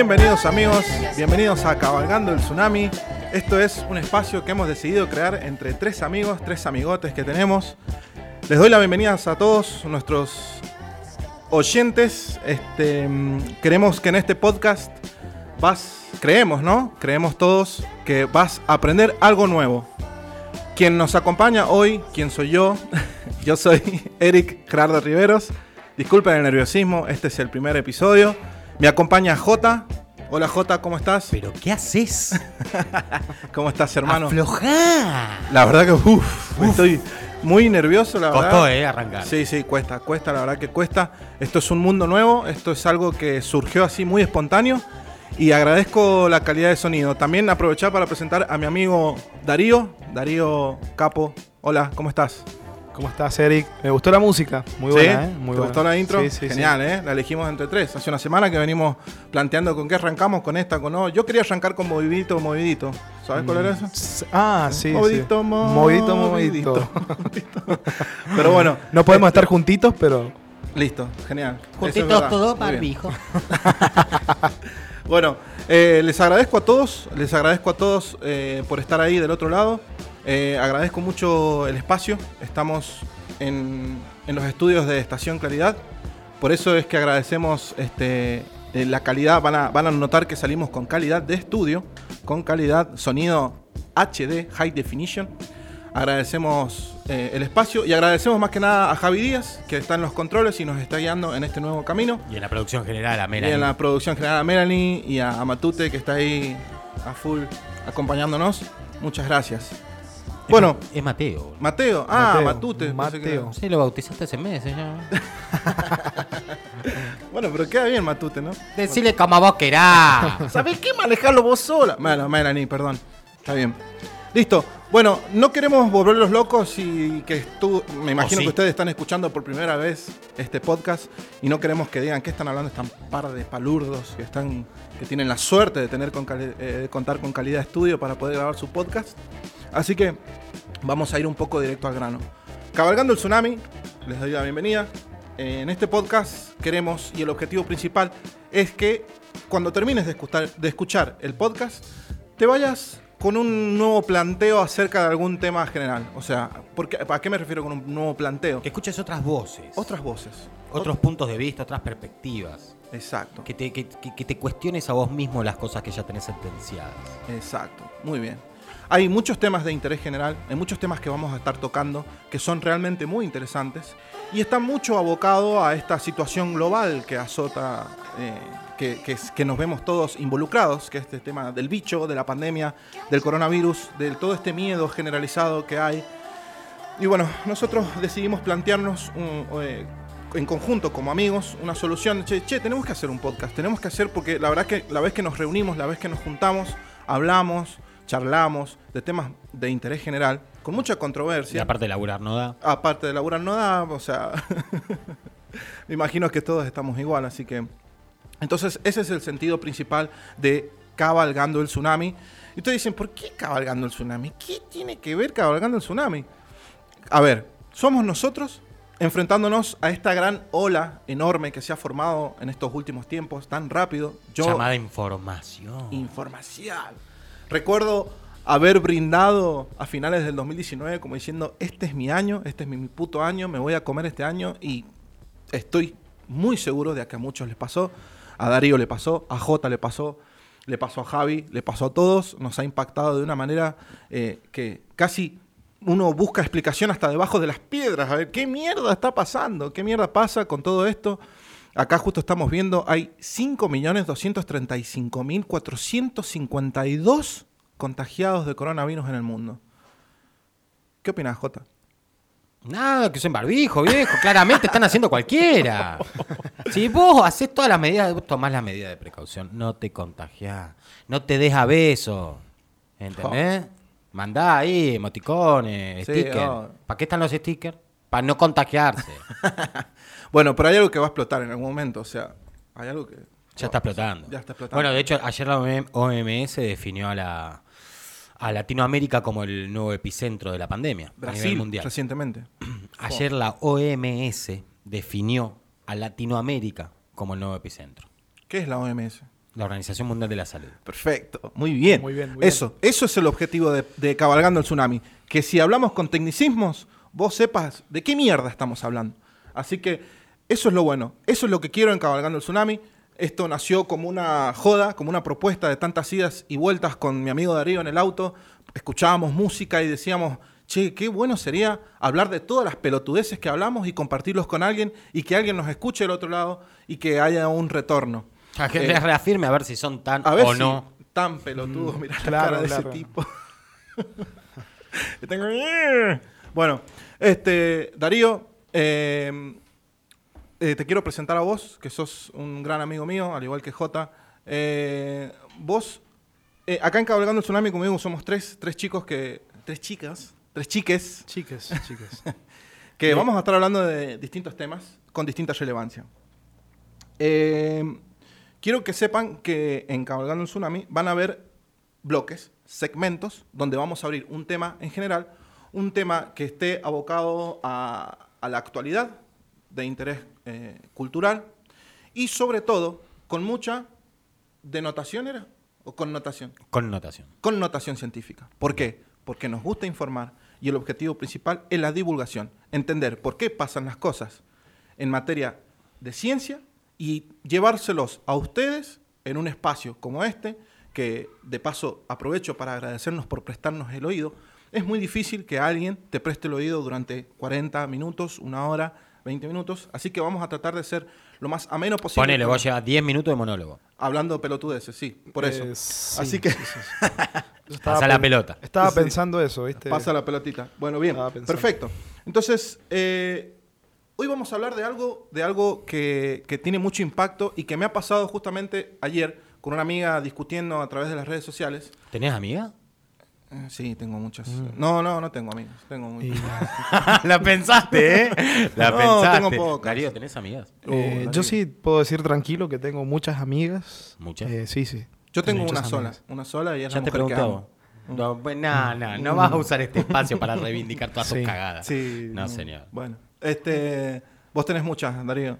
Bienvenidos amigos, bienvenidos a Cabalgando el Tsunami. Esto es un espacio que hemos decidido crear entre tres amigos, tres amigotes que tenemos. Les doy la bienvenida a todos nuestros oyentes. Este, mm, queremos que en este podcast vas, creemos, ¿no? Creemos todos que vas a aprender algo nuevo. Quien nos acompaña hoy, quien soy yo, yo soy Eric Gerardo Riveros. Disculpen el nerviosismo, este es el primer episodio. Me acompaña Jota. Hola Jota, ¿cómo estás? ¿Pero qué haces? ¿Cómo estás, hermano? Aflojá. La verdad que uf, estoy muy nervioso, la verdad. Costó, eh, arrancar. Sí, sí, cuesta, cuesta, la verdad que cuesta. Esto es un mundo nuevo, esto es algo que surgió así muy espontáneo y agradezco la calidad de sonido. También aprovechar para presentar a mi amigo Darío, Darío Capo. Hola, ¿cómo estás? ¿Cómo estás, Eric? Me gustó la música. Muy ¿Sí? buena, ¿eh? Muy ¿Te buena. gustó la intro? Sí, sí, Genial, ¿eh? La elegimos entre tres. Hace una semana que venimos planteando con qué arrancamos, con esta, con no. Yo quería arrancar con movidito, movidito. ¿Sabes cuál era eso? sí. Ah, sí. movidito, sí. movidito, Movidito, movidito. Pero bueno, No podemos estar juntitos, pero. listo, genial. Eso es Juntitos verdad. todos, barbijo. Bueno, eh, les agradezco a todos, les agradezco a todos eh, por estar ahí del otro lado. Eh, agradezco mucho el espacio. Estamos en, en los estudios de Estación Claridad. Por eso es que agradecemos este, eh, la calidad. Van a, van a notar que salimos con calidad de estudio, con calidad sonido HD, High Definition. Agradecemos eh, el espacio y agradecemos más que nada a Javi Díaz, que está en los controles y nos está guiando en este nuevo camino. Y en la producción general, a Y Melanie. en la producción general a Melanie y a, a Matute que está ahí a full acompañándonos. Muchas gracias. Es Bueno, Es Mateo. Mateo. Ah, Mateo, Matute. Mateo. Sí, lo bautizaste hace meses ya. Bueno, pero queda bien Matute, ¿no? Decile como vos querás. ¿Sabés qué manejarlo vos sola? Bueno, Melanie, perdón. Está bien. Listo. Bueno, no queremos volverlos locos y que tú, me imagino sí. que ustedes están escuchando por primera vez este podcast y no queremos que digan que están hablando están par de palurdos que están que tienen la suerte de tener con cali- eh, de contar con calidad de estudio para poder grabar su podcast. Así que vamos a ir un poco directo al grano. Cabalgando el tsunami, les doy la bienvenida. En este podcast queremos y el objetivo principal es que cuando termines de escuchar, de escuchar el podcast te vayas con un nuevo planteo acerca de algún tema general. O sea, ¿por qué- ¿a qué me refiero con un nuevo planteo? Que escuches otras voces. Otras voces. Otros puntos de vista, otras perspectivas. Exacto. Que te, que- que te cuestiones a vos mismo las cosas que ya tenés sentenciadas. Exacto, muy bien. Hay muchos temas de interés general, hay muchos temas que vamos a estar tocando que son realmente muy interesantes y está mucho abocado a esta situación global que azota, eh, que, que que nos vemos todos involucrados, que es este tema del bicho, de la pandemia, del coronavirus, de todo este miedo generalizado que hay. Y bueno, nosotros decidimos plantearnos un, eh, en conjunto como amigos una solución. Che, che, tenemos que hacer un podcast, tenemos que hacer porque la verdad que la vez que nos reunimos, la vez que nos juntamos, hablamos, charlamos de temas de interés general, con mucha Y controversia. aparte de laburar no da. Aparte de laburar no da, o sea, me imagino que todos estamos igual, así que... Entonces ese es el sentido principal de cabalgando el tsunami. Y ustedes dicen, ¿por qué cabalgando el tsunami? ¿Qué tiene que ver cabalgando el tsunami? A ver, somos nosotros enfrentándonos a esta gran ola enorme que se ha formado en estos últimos tiempos, tan rápido. Yo, Llamada información. información. Recuerdo haber brindado a finales del 2019 como diciendo, este es mi año, este es mi, puto año, me voy a comer este año y estoy muy seguro de que a muchos les pasó, a Darío le pasó, a Jota le pasó, le pasó a Javi, le pasó a todos, nos ha impactado de una manera eh, que casi uno busca explicación hasta debajo de las piedras, a ver qué mierda está pasando, qué mierda pasa con todo esto. Acá justo estamos viendo, hay 5.235.452 contagiados de coronavirus en el mundo. ¿Qué opinas, Jota? Nada, que son barbijo, viejo. Claramente están haciendo cualquiera. Si vos haces todas las medidas, vos tomás las medidas de precaución, no te contagiás. No te des a beso. ¿Entendés? Mandá ahí emoticones, Sí, stickers. oh. ¿Para qué están los stickers? Para no contagiarse. Bueno, pero hay algo que va a explotar en algún momento. O sea, hay algo que... Ya está explotando. Ya está explotando. Bueno, de hecho, ayer la OMS definió a la a Latinoamérica como el nuevo epicentro de la pandemia a nivel Brasil, mundial. recientemente. Ayer la OMS definió a Latinoamérica como el nuevo epicentro. ¿Qué es la OMS? La Organización Mundial de la Salud. Perfecto, muy bien. Muy bien, muy bien. eso, eso es el objetivo de, de Cabalgando el Tsunami. Que si hablamos con tecnicismos, vos sepas de qué mierda estamos hablando. Así que eso es lo bueno. Eso es lo que quiero en Cabalgando el Tsunami. Esto nació como una joda, como una propuesta de tantas idas y vueltas con mi amigo Darío en el auto. Escuchábamos música y decíamos, che, qué bueno sería hablar de todas las pelotudeces que hablamos y compartirlos con alguien y que alguien nos escuche del otro lado y que haya un retorno. A que Eh, les reafirme a ver si son tan a ver o si no. tan pelotudo, mira la claro, cara de claro. ese tipo. Tengo- Bueno, este, Darío, eh, eh, te quiero presentar a vos, que sos un gran amigo mío, al igual que Jota. Eh, vos, eh, acá en Cabalgando el Tsunami, como digo, somos tres, tres chicos que. Tres chicas, tres chiques, Chiques, chiques. que vamos a estar hablando de distintos temas con distinta relevancia. Quiero que sepan que en Cabalgando el Tsunami van a haber bloques, segmentos, donde vamos a abrir un tema en general, un tema que esté abocado a, a la actualidad, de interés eh, cultural, y sobre todo con mucha denotación, ¿era? ¿O connotación? Connotación. connotación científica. ¿Por qué? Porque nos gusta informar y el objetivo principal es la divulgación, entender por qué pasan las cosas en materia de ciencia y llevárselos a ustedes en un espacio como este, que de paso aprovecho para agradecernos por prestarnos el oído. Es muy difícil que alguien te preste el oído durante 40 minutos, una hora, 20 minutos, así que vamos a tratar de ser lo más ameno posible. Ponele, vos llevas 10 minutos de monólogo. Hablando pelotudeces, sí, por eso. Eh, sí, Así que sí, sí, sí. Yo estaba Pasa la pelota. Estaba Sí. pensando eso, ¿viste? Pasa la pelotita. Bueno, bien. Perfecto. Entonces, eh, hoy vamos a hablar de algo, de algo que, que tiene mucho impacto y que me ha pasado justamente ayer con una amiga discutiendo a través de las redes sociales. ¿Tenés amiga? Sí, tengo muchas. Mm. No, no, no tengo amigas. Tengo muy... Y, la pensaste, ¿eh? La No, pensaste. tengo pocas. Darío, ¿tenés amigas? eh, Oh, yo sí puedo decir tranquilo que tengo muchas amigas. ¿Muchas? Eh, sí, sí. Yo tengo una sola. amigas. Una sola y es Ya la te mujer que amo. No, pues, no, no, no vas a usar este espacio para reivindicar todas tus Sí. cagadas. Sí. No, señor. Bueno. Este, vos tenés muchas, Darío.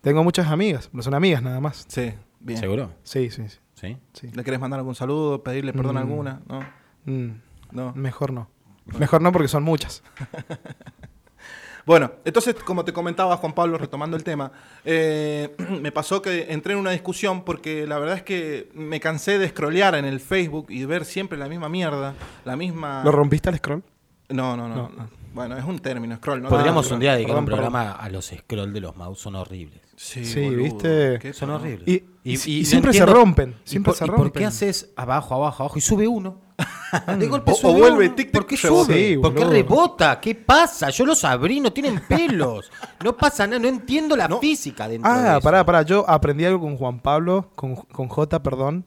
Tengo muchas amigas, pero son amigas nada más. Sí, bien. ¿Seguro? Sí, sí, sí. ¿Sí? sí. ¿Le querés mandar algún saludo? ¿Pedirle perdón a Mm. alguna? No. Mm, No. mejor no. Mejor no porque son muchas. Bueno, entonces, como te comentaba Juan Pablo, retomando el tema, eh, me pasó que entré en una discusión porque la verdad es que me cansé de scrollear en el Facebook y ver siempre la misma mierda, la misma... ¿Lo rompiste al scroll? No, no, no. No, no. no. Bueno, es un término, scroll. No Podríamos un día dedicar un perdón. programa a los scroll de los mouse, son horribles. Sí, Sí, boludo, ¿viste? Son horribles. Y, Y- y- y y no siempre entiendo- se rompen. ¿Y Siempre por, se y rompen. por qué haces abajo, abajo, abajo y sube uno? De golpe O- vuelve tic, tic, ¿Por qué rebota. sube? Sí, ¿Por qué rebota? ¿Qué pasa? Yo los abrí, no tienen pelos. No pasa nada, no entiendo la No. física dentro de Ah, eso. pará, pará. Yo aprendí algo con Juan Pablo, con, con J, perdón.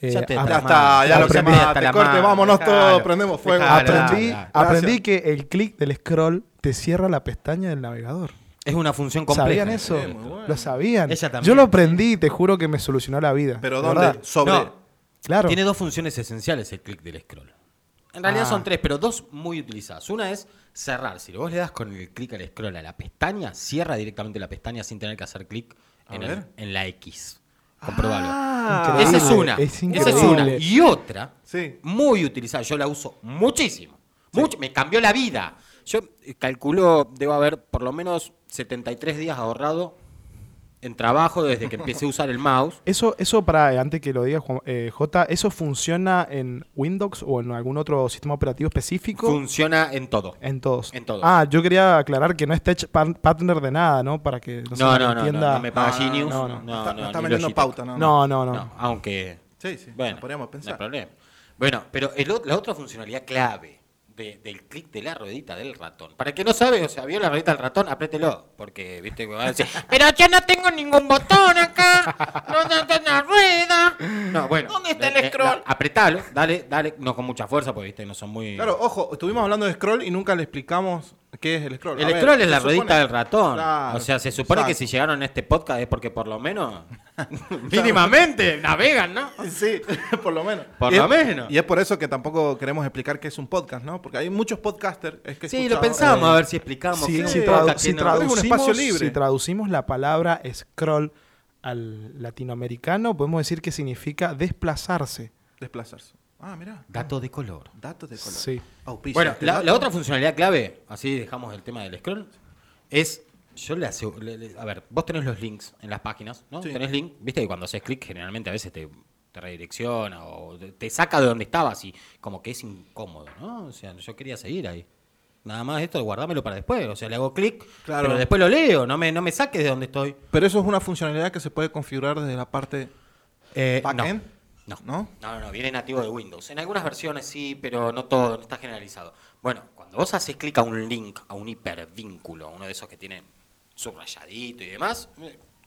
Eh, Ya te Ya está, ya lo Aprendí quemaste, hasta la corte, vámonos dejalo, todos, prendemos fuego. dejalo. aprendí, aprendí que el clic del scroll te cierra la pestaña del navegador. Es una función compleja. ¿Sabían eso? Sí, muy bueno. Lo sabían. Ella también. Yo lo aprendí y te juro que me solucionó la vida. Pero De ¿dónde? verdad. Sobre... No. Claro. Tiene dos funciones esenciales el clic del scroll. En realidad Ah. son tres, pero dos muy utilizadas. Una es cerrar. Si vos le das con el clic al scroll a la pestaña, cierra directamente la pestaña sin tener que hacer clic en, en la X. Comprobalo. Ah, Esa es una. es Esa es una. Y otra, Sí. muy utilizada. Yo la uso muchísimo. Mucho, me cambió la vida. Yo calculo, debo haber por lo menos 73 días ahorrado en trabajo desde que empecé a usar el mouse. Eso, eso para, eh, antes que lo diga Juan- eh, J, ¿eso funciona en Windows o en algún otro sistema operativo específico? Funciona en todo. en todos. en todos. Ah, yo quería aclarar que no es tech par- partner de nada, ¿no? Para que no, se No, no, no, no, no me paga No, no, Genius. no, no. No, está, no está vendiendo pauta, no. No, no, no. No, aunque. Sí, sí, Bueno, podríamos no pensar. hay problema. Bueno, pero el la otra funcionalidad clave de- del clic de la ruedita del ratón. Para el que no sabe, o sea, vio la ruedita del ratón, apriételo. Porque, viste, que va a decir, pero yo no tengo ningún botón acá. No tengo una rueda. No, bueno. ¿Dónde está el eh, eh, scroll? la- apretalo, dale, dale, no con mucha fuerza, porque viste, no son muy. Claro, ojo, estuvimos hablando de scroll y nunca le explicamos ¿Qué es el scroll? A El ver, scroll es la supone- ruedita del ratón. Claro, o sea, se supone que si llegaron a este podcast es porque por lo menos mínimamente navegan, ¿no? Sí, por lo menos. Por Y lo es- menos. Y es por eso que tampoco queremos explicar qué es un podcast, ¿no? Porque hay muchos podcasters. Es que he Sí, lo pensamos, eh, a ver si explicamos. Si, qué si un tradu- podcast, si qué no. traducimos, Es un espacio libre. si traducimos la palabra scroll al latinoamericano, podemos decir que significa desplazarse. Desplazarse. Ah, mira. Dato de color. Datos de color. Sí. Auspicia Bueno, este la, dato. la otra funcionalidad clave, así dejamos el tema del scroll, es. Yo le hace. le- le- a ver, vos tenés los links en las páginas, ¿no? Sí. Tenés link, viste que cuando haces clic, generalmente a veces te, te redirecciona o te, te saca de donde estabas y como que es incómodo, ¿no? O sea, yo quería seguir ahí. Nada más esto, guardármelo para después. O sea, le hago clic, Claro. pero después lo leo, no me, no me saques de donde estoy. Pero eso es una funcionalidad que se puede configurar desde la parte Eh, backend. No. ¿No? No, no, no, viene nativo de Windows. En algunas versiones sí, pero no todo, no está generalizado. Bueno, cuando vos haces clic a un link, a un hipervínculo, uno de esos que tiene subrayadito y demás,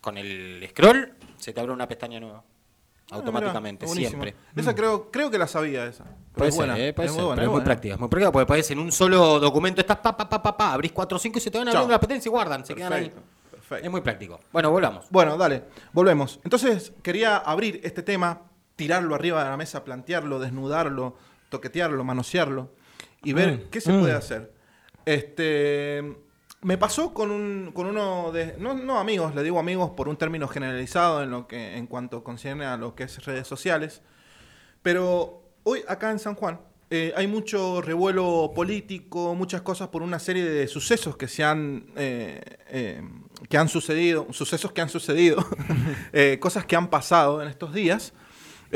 con el scroll se te abre una pestaña nueva. Ah, Automáticamente, siempre. Esa creo, creo que la sabía esa. Puede es ser, buena, eh, puede es ser, muy buena, pero es muy buena. práctica, es muy práctica porque puedes en un solo documento, estás pa, pa, pa, pa, pa, abrís 4 o 5 y se te van abriendo las pestañas y guardan, se quedan ahí. Perfecto. Es muy práctico. Bueno, volvamos. Bueno, dale, volvemos. Entonces, quería abrir este tema, tirarlo arriba de la mesa, plantearlo, desnudarlo, toquetearlo, manosearlo y ver Mm, qué se mm. puede hacer. Este, me pasó con, un, con uno de, no, no amigos, le digo amigos por un término generalizado en, lo que, en cuanto concierne a lo que es redes sociales, pero hoy acá en San Juan eh, hay mucho revuelo político, muchas cosas por una serie de sucesos que se han eh, eh, que han sucedido, sucesos que han sucedido, cosas que han pasado en estos días.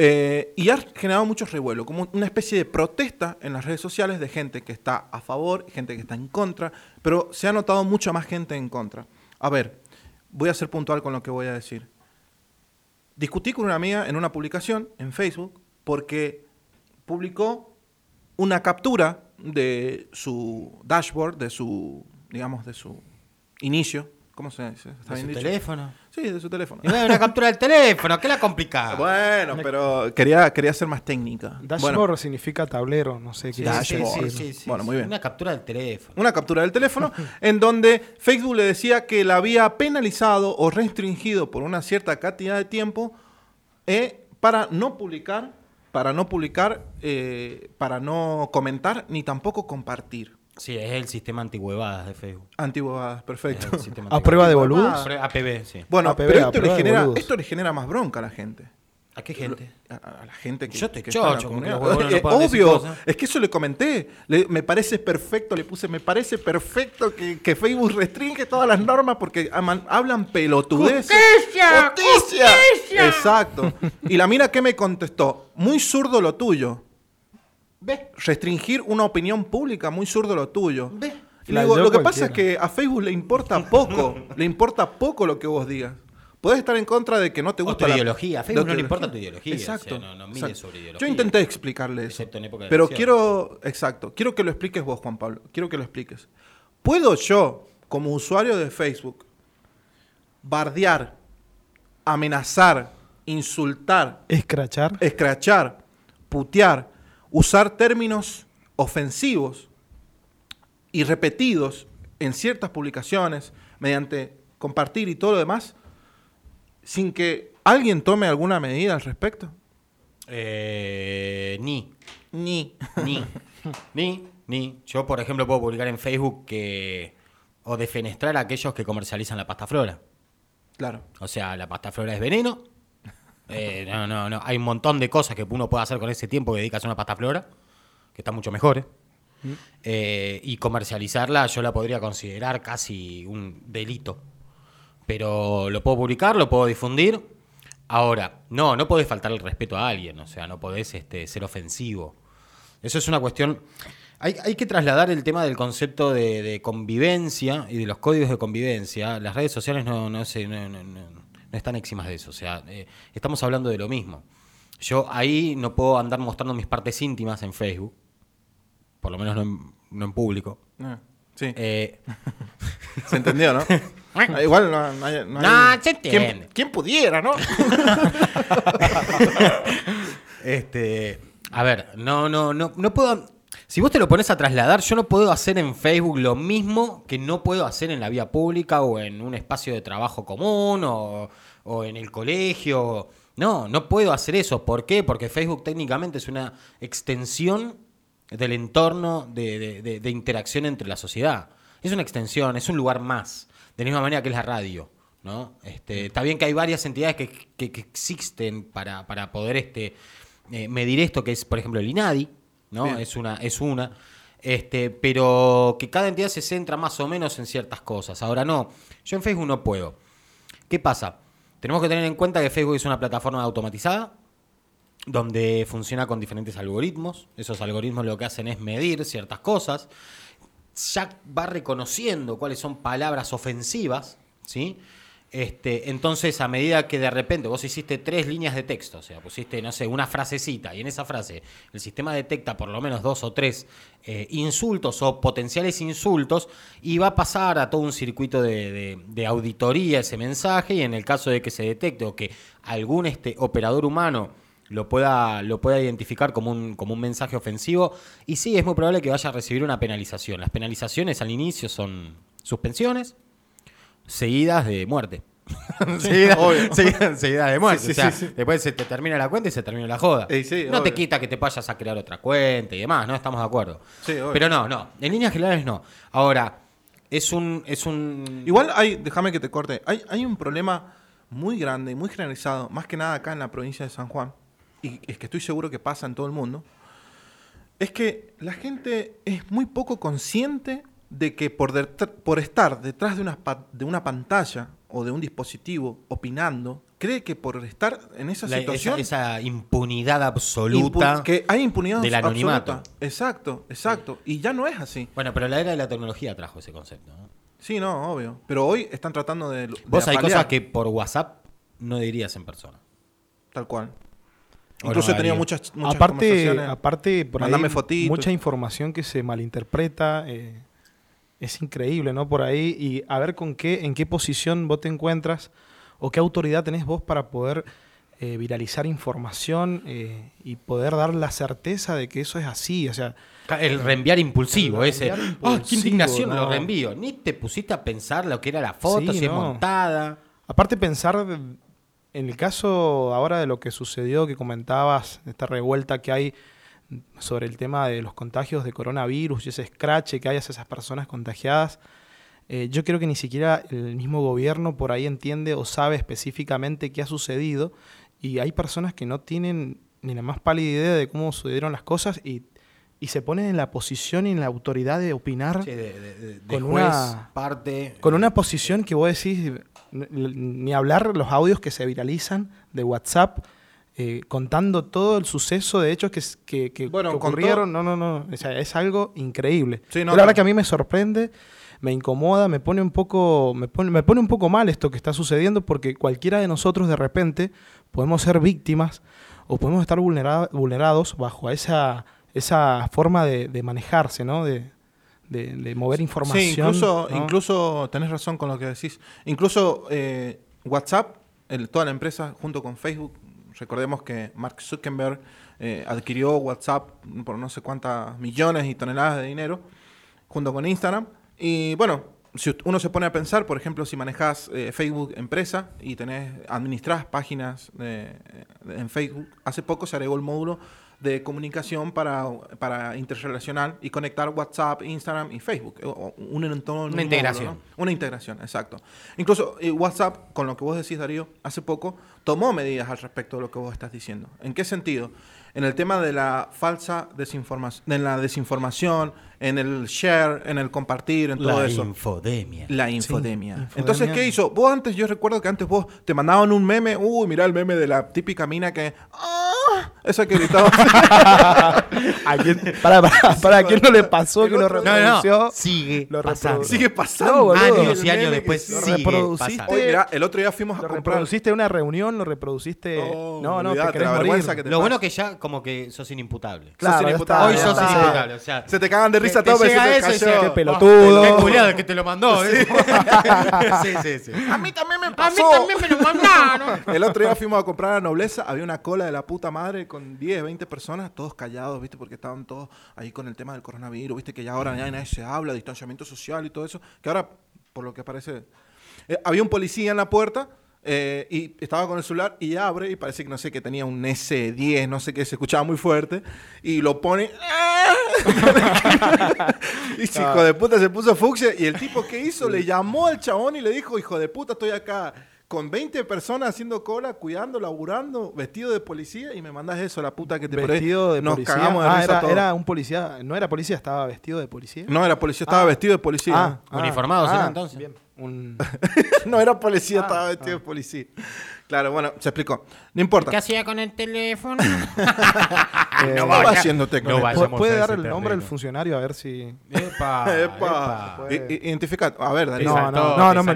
Eh, y ha generado mucho revuelo, como una especie de protesta en las redes sociales de gente que está a favor gente que está en contra, pero se ha notado mucha más gente en contra. A ver, voy a ser puntual con lo que voy a decir. Discutí con una amiga en una publicación en Facebook porque publicó una captura de su dashboard, de su, digamos, de su inicio. ¿Cómo se dice? ¿Está ¿De bien su dicho? teléfono? Sí, de su teléfono. Y bueno, una captura del teléfono, ¿qué la complica? Bueno, pero quería, quería ser más técnica. Dashboard Bueno, significa tablero, no sé qué. Sí, Dashboard. sí, sí, sí, sí, Bueno, muy bien. Una captura del teléfono. una captura del teléfono en donde Facebook le decía que la había penalizado o restringido por una cierta cantidad de tiempo eh, para no publicar, para no publicar, eh, para no comentar ni tampoco compartir. Sí, es el sistema antihuevadas de Facebook. Antiguas, Es perfecto. A prueba de Antihuevadas. boludos. APB, sí. Bueno, APB, pero esto le, genera, esto le genera más bronca a la gente. ¿A qué gente? A, a la gente que. Yo estoy que chocho con que comunidad. los huevones no Eh, decir Obvio, cosas. es que eso le comenté. Le- me parece perfecto, le puse, me parece perfecto que, que Facebook restringe todas las normas porque aman- hablan pelotudeces. ¡Justicia! ¡Justicia! Exacto. Y la mira que me contestó, muy zurdo lo tuyo. ¿Ves? Restringir una opinión pública, muy zurdo lo tuyo. ¿Ves? Y digo, lo que pasa es que a Facebook le importa poco, le importa poco lo que vos digas. Podés estar en contra de que no te O gusta tu la- ideología. A Facebook de no le importa tu ideología, Exacto. o sea, no- no mide exacto. sobre ideología. Yo intenté explicarle eso. Excepto en época de Pero quiero, exacto, quiero que lo expliques vos, Juan Pablo. Quiero que lo expliques. ¿Puedo yo, como usuario de Facebook, bardear, amenazar, insultar, Escrachar. escrachar, putear, usar términos ofensivos y repetidos en ciertas publicaciones mediante compartir y todo lo demás sin que alguien tome alguna medida al respecto? Eh, ni. Ni. Ni. ni. Ni. Yo, por ejemplo, puedo publicar en Facebook que. O defenestrar a aquellos que comercializan la pasta flora. Claro. O sea, la pasta flora es veneno. Eh, no, no, no. Hay un montón de cosas que uno puede hacer con ese tiempo que dedicas a una pasta flora, que están mucho mejores. Eh, y comercializarla yo la podría considerar casi un delito. Pero lo puedo publicar, lo puedo difundir. Ahora, no, no podés faltar el respeto a alguien, o sea, no podés este, ser ofensivo. Eso es una cuestión. Hay, hay que trasladar el tema del concepto de, de convivencia y de los códigos de convivencia. Las redes sociales no, no, se- no, no- no- no están eximas de eso. O sea, eh, estamos hablando de lo mismo. Yo ahí no puedo andar mostrando mis partes íntimas en Facebook, por lo menos no en, no en público. Ah, sí. Eh, Se entendió, ¿no? Igual no, no hay. no hay- se ¿Quién, entiende. quién pudiera, no? Este, a ver, no, no, no, no puedo. Si vos te lo pones a trasladar, yo no puedo hacer en Facebook lo mismo que no puedo hacer en la vía pública o en un espacio de trabajo común o, o en el colegio. No, no puedo hacer eso. ¿Por qué? Porque Facebook técnicamente es una extensión del entorno de, de- de- de interacción entre la sociedad. Es una extensión, es un lugar más. De la misma manera que es la radio. ¿no? Este, está bien que hay varias entidades que, que- que existen para, para poder este, eh, medir esto, que es, por ejemplo, el INADI, ¿no? Bien. Es una, es una. Este, pero que cada entidad se centra más o menos en ciertas cosas. Ahora no, yo en Facebook no puedo. ¿Qué pasa? Tenemos que tener en cuenta que Facebook es una plataforma automatizada donde funciona con diferentes algoritmos. Esos algoritmos lo que hacen es medir ciertas cosas. Ya va reconociendo cuáles son palabras ofensivas, ¿sí? Este, entonces, a medida que de repente vos hiciste tres líneas de texto, o sea, pusiste, no sé, una frasecita, y en esa frase el sistema detecta por lo menos dos o tres eh, insultos o potenciales insultos, y va a pasar a todo un circuito de, auditoría ese mensaje, y en el caso de que se detecte o que algún este, operador humano lo pueda, lo pueda identificar como un, como un mensaje ofensivo, y sí, es muy probable que vaya a recibir una penalización. Las penalizaciones al inicio son suspensiones, seguidas de muerte. seguidas, obvio. seguidas- seguidas de muerte. Sí, sí, o sea, sí, después se te termina la cuenta y se termina la joda. No te quita que te vayas a crear otra cuenta y demás, ¿no? Estamos de acuerdo. Pero no, no. En líneas generales no. Ahora, es un. Es un Igual hay, déjame que te corte, hay, hay un problema muy grande y muy generalizado, más que nada acá en la provincia de San Juan, y es que estoy seguro que pasa en todo el mundo, es que la gente es muy poco consciente de que por, por estar detrás de una, pa- de una pantalla o de un dispositivo opinando, cree que por estar en esa la- situación... esa impunidad absoluta. impu- que hay impunidad del anonimato. absoluta. Exacto, exacto. Y ya no es así. Bueno, pero la era de la tecnología trajo ese concepto. ¿no? Sí, no, obvio. Pero hoy están tratando de... de Vos hay cosas que por WhatsApp no dirías en persona. Tal cual. O Incluso no he tenido muchas, muchas aparte, conversaciones. aparte por ahí, Mandame fotito. mucha información que se malinterpreta. eh, es increíble, ¿no? Por ahí. Y a ver con qué, en qué posición vos te encuentras o qué autoridad tenés vos para poder eh, viralizar información eh, y poder dar la certeza de que eso es así. O sea, El reenviar impulsivo, El ese. ¡Ah, qué impulsivo, indignación! no. Lo reenvío. Ni te pusiste a pensar lo que era la foto, Sí, si es montada. Aparte pensar en el caso ahora de lo que sucedió, que comentabas, esta revuelta que hay sobre el tema de los contagios de coronavirus y ese escrache que hay hacia esas personas contagiadas, eh, yo creo que ni siquiera el mismo gobierno por ahí entiende o sabe específicamente qué ha sucedido y hay personas que no tienen ni la más pálida idea de cómo sucedieron las cosas y, y se ponen en la posición y en la autoridad de opinar Che, de, de- de- Con juez, una- parte. con una posición que vos decís, ni hablar los audios que se viralizan de WhatsApp, eh, contando todo el suceso de hechos que, que, que- Bueno, que con ocurrieron. No, no, no. O sea, es algo increíble. Sí, no, la verdad que a mí me sorprende, me incomoda, me pone un poco, me pone, me pone un poco mal esto que está sucediendo, porque cualquiera de nosotros de repente podemos ser víctimas o podemos estar vulnera- vulnerados bajo esa, esa forma de, de manejarse, ¿no? De, de- de mover información. Sí, incluso, ¿no? incluso tenés razón con lo que decís. Incluso eh, WhatsApp, el- toda la empresa junto con Facebook, recordemos que Mark Zuckerberg eh, adquirió WhatsApp por no sé cuántas millones y toneladas de dinero, junto con Instagram. Y bueno, si uno se pone a pensar, por ejemplo, si manejas eh, Facebook empresa y tenés administras páginas de- en Facebook, hace poco se agregó el módulo de comunicación para, para interrelacional y conectar WhatsApp, Instagram y Facebook. o- o Unen en todo el Una integración. módulo, ¿no? Una integración, exacto. Incluso eh, WhatsApp, con lo que vos decís, Darío, hace poco tomó medidas al respecto de lo que vos estás diciendo. ¿En qué sentido? En el tema de la falsa desinformación, en la desinformación, en el share, en el compartir, en todo la eso. infodemia. La infodemia. infodemia. Entonces, ¿qué hizo? Vos antes, yo recuerdo que antes vos te mandaban un meme, uy, mirá el meme de la típica mina que... ¡Ah! Esa que gritaba. ¿A quién, para, para, para quién no le pasó que lo otro- No, reprodució? no, sigue Lo pasando. Sigue pasando. No, boludo. Años y años después que lo sigue reproduciste. pasando. Oye, mirá, el otro día fuimos a ¿Lo comprar... reproduciste en una reunión? ¿Lo reproduciste? Oh, no, no, te olvidate, querés la morir. vergüenza que te Lo pasa. bueno que ya como que sos inimputable. Claro, Sos inimputable. está, Hoy sos está. inimputable, o sea. Se te cagan de risa te todo, pero llega se te eso y cayó. Qué pelotudo. Qué culiado que te lo mandó. ¿eh? sí, sí, sí. A mí también me A mí pasó. también me lo mandaron. El otro día fuimos a comprar a Nobleza, había una cola de la puta madre con 10, 20 personas, todos callados, ¿viste? Porque estaban todos ahí con el tema del coronavirus, ¿viste? Que ya ahora nadie se habla, distanciamiento social y todo eso. Que ahora, por lo que parece... eh, había un policía en la puerta eh, y estaba con el celular y abre y parece que no sé que tenía un S10, no sé qué, se escuchaba muy fuerte y lo pone y ese hijo de puta se puso fucsia y el tipo que hizo le llamó al chabón y le dijo, hijo de puta, estoy acá con 20 personas haciendo cola, cuidando, laburando, vestido de policía y me mandas eso, la puta que te Vestido de nos policía. cagamos de ah, risa era, todos. era un policía. No era policía, estaba vestido de policía. No, era policía, estaba Ah. vestido de policía. Ah, ah, Uniformados eran ah, entonces. Bien. Un- no era policía, Ah, estaba vestido ah. de policía. Claro, bueno, se explicó. No importa. ¿Qué hacía con el teléfono? eh, No va haciéndote con no ¿pu- vayamos ¿Puede a dar ese el nombre del terreno. funcionario a ver si. Epa, Epa. puede. I- i- Identifica. A ver, Darío. No, no, no, no,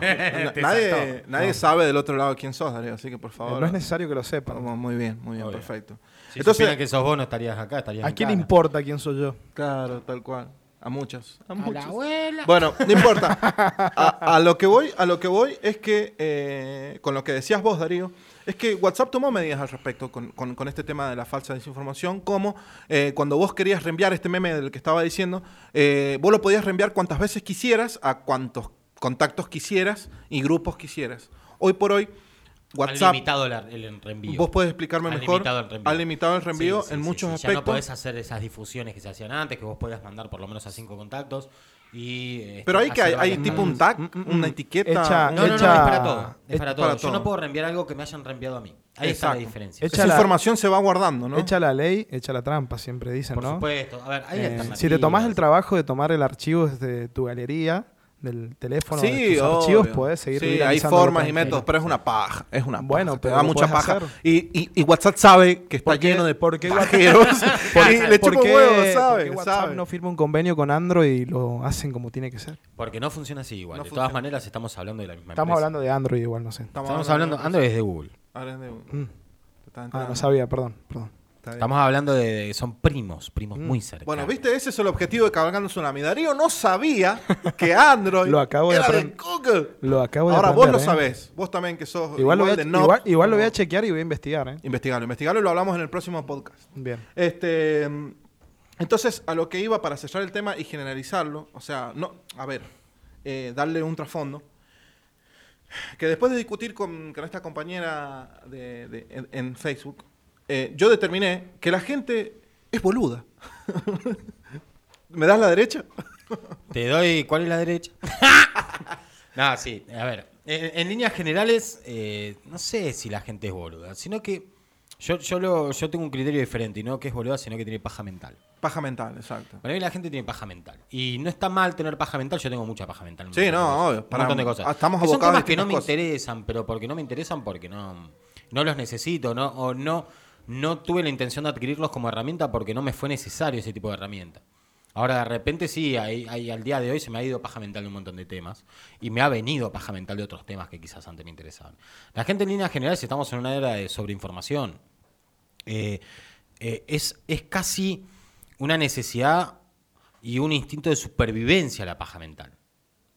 el- nadie nadie sabe del otro lado quién sos, Darío, así que por Eh, favor. no es necesario que lo sepan. Vamos, muy bien, muy bien, Obvio. perfecto. Si Entonces, supieran que sos vos, no estarías acá, estarías ¿A en quién le cara. importa quién soy yo? claro, tal cual. A muchos. A A muchos. la abuela. Bueno, no importa. A, a lo que voy, a lo que voy es que eh, con lo que decías vos, Darío, es que WhatsApp tomó medidas al respecto con, con- con este tema de la falsa desinformación, como eh, cuando vos querías reenviar este meme del que estaba diciendo, eh, vos lo podías reenviar cuantas veces quisieras, a cuantos contactos quisieras y grupos quisieras. Hoy por hoy, Han WhatsApp, limitado la- el reenvío. vos puedes explicarme Han mejor, limitado el reenvío. han limitado el reenvío Sí, sí, en sí, muchos sí. Ya no aspectos. podés hacer esas difusiones que se hacían antes, que vos podías mandar por lo menos a cinco contactos. Y, este, Pero hay que hay, tipo un tag, Mm, mm, una mm. etiqueta. Hecha- No, no, no, es para todo. Es es para para todo. Yo no puedo reenviar algo que me hayan reenviado a mí. Ahí está la diferencia. Echa Esa la- información se va guardando, ¿no? Echa la ley, echa la trampa, siempre dicen, Por ¿no? supuesto. A ver, hay Eh, si te tomás el trabajo de tomar el archivo desde tu galería, del teléfono, de Sí, tus archivos, podés seguir Sí, hay formas y métodos, pero es una paja. Es una Bueno, paja, te pero da mucha puedes paja. Y, y, y WhatsApp sabe que está lleno de porque pajeros. y le chupa ¿Por qué- huevo, por sabe. qué WhatsApp sabe. no firma un convenio con Android y lo hacen como tiene que ser? Porque no funciona así igual. No de todas maneras, estamos hablando de la misma Estamos empresa. hablando de Android igual, no sé. Estamos hablando. Android es de Google. Ahora es de- Mm. te estás Ah, no sabía, perdón, perdón. Estamos hablando de, de- Son primos, primos Mm. muy cercanos. Bueno, viste, ese es el objetivo de Cabalgando Tsunami. Darío no sabía que Android Lo acabo de era de aprender. Google. Lo acabo de Ahora vos lo ¿eh? sabés. Vos también que sos Igual, lo voy a, de igual, igual lo voy a chequear y voy a investigar, ¿eh? Investigalo, investigalo y lo hablamos en el próximo podcast. Bien. Este, mm, entonces, a lo que iba para cerrar el tema y generalizarlo, o sea, no, a ver, eh, darle un trasfondo, que después de discutir con, con esta compañera de, de- en, en Facebook, eh, yo determiné que la gente es boluda. ¿Me das la derecha? Te doy. ¿Cuál es la derecha? no, sí. A ver. En, en líneas generales, eh, no sé si la gente es boluda, sino que. Yo, yo, lo, yo tengo un criterio diferente y no que es boluda, sino que tiene paja mental. Paja mental, exacto. Para mí la gente tiene paja mental. Y no está mal tener paja mental, yo tengo mucha paja mental. un Sí, no, obvio, Un para- montón de cosas. estamos Que son abocados a temas que no me cosas. interesan, pero porque no me interesan, porque no, no los necesito, no, o no, no tuve la intención de adquirirlos como herramienta porque no me fue necesario ese tipo de herramienta. Ahora de repente sí, hay, hay- al día de hoy se me ha ido paja mental de un montón de temas y me ha venido paja mental de otros temas que quizás antes me interesaban. La gente en líneas generales estamos en una era de sobreinformación. Eh, eh, es, es casi una necesidad y un instinto de supervivencia la paja mental.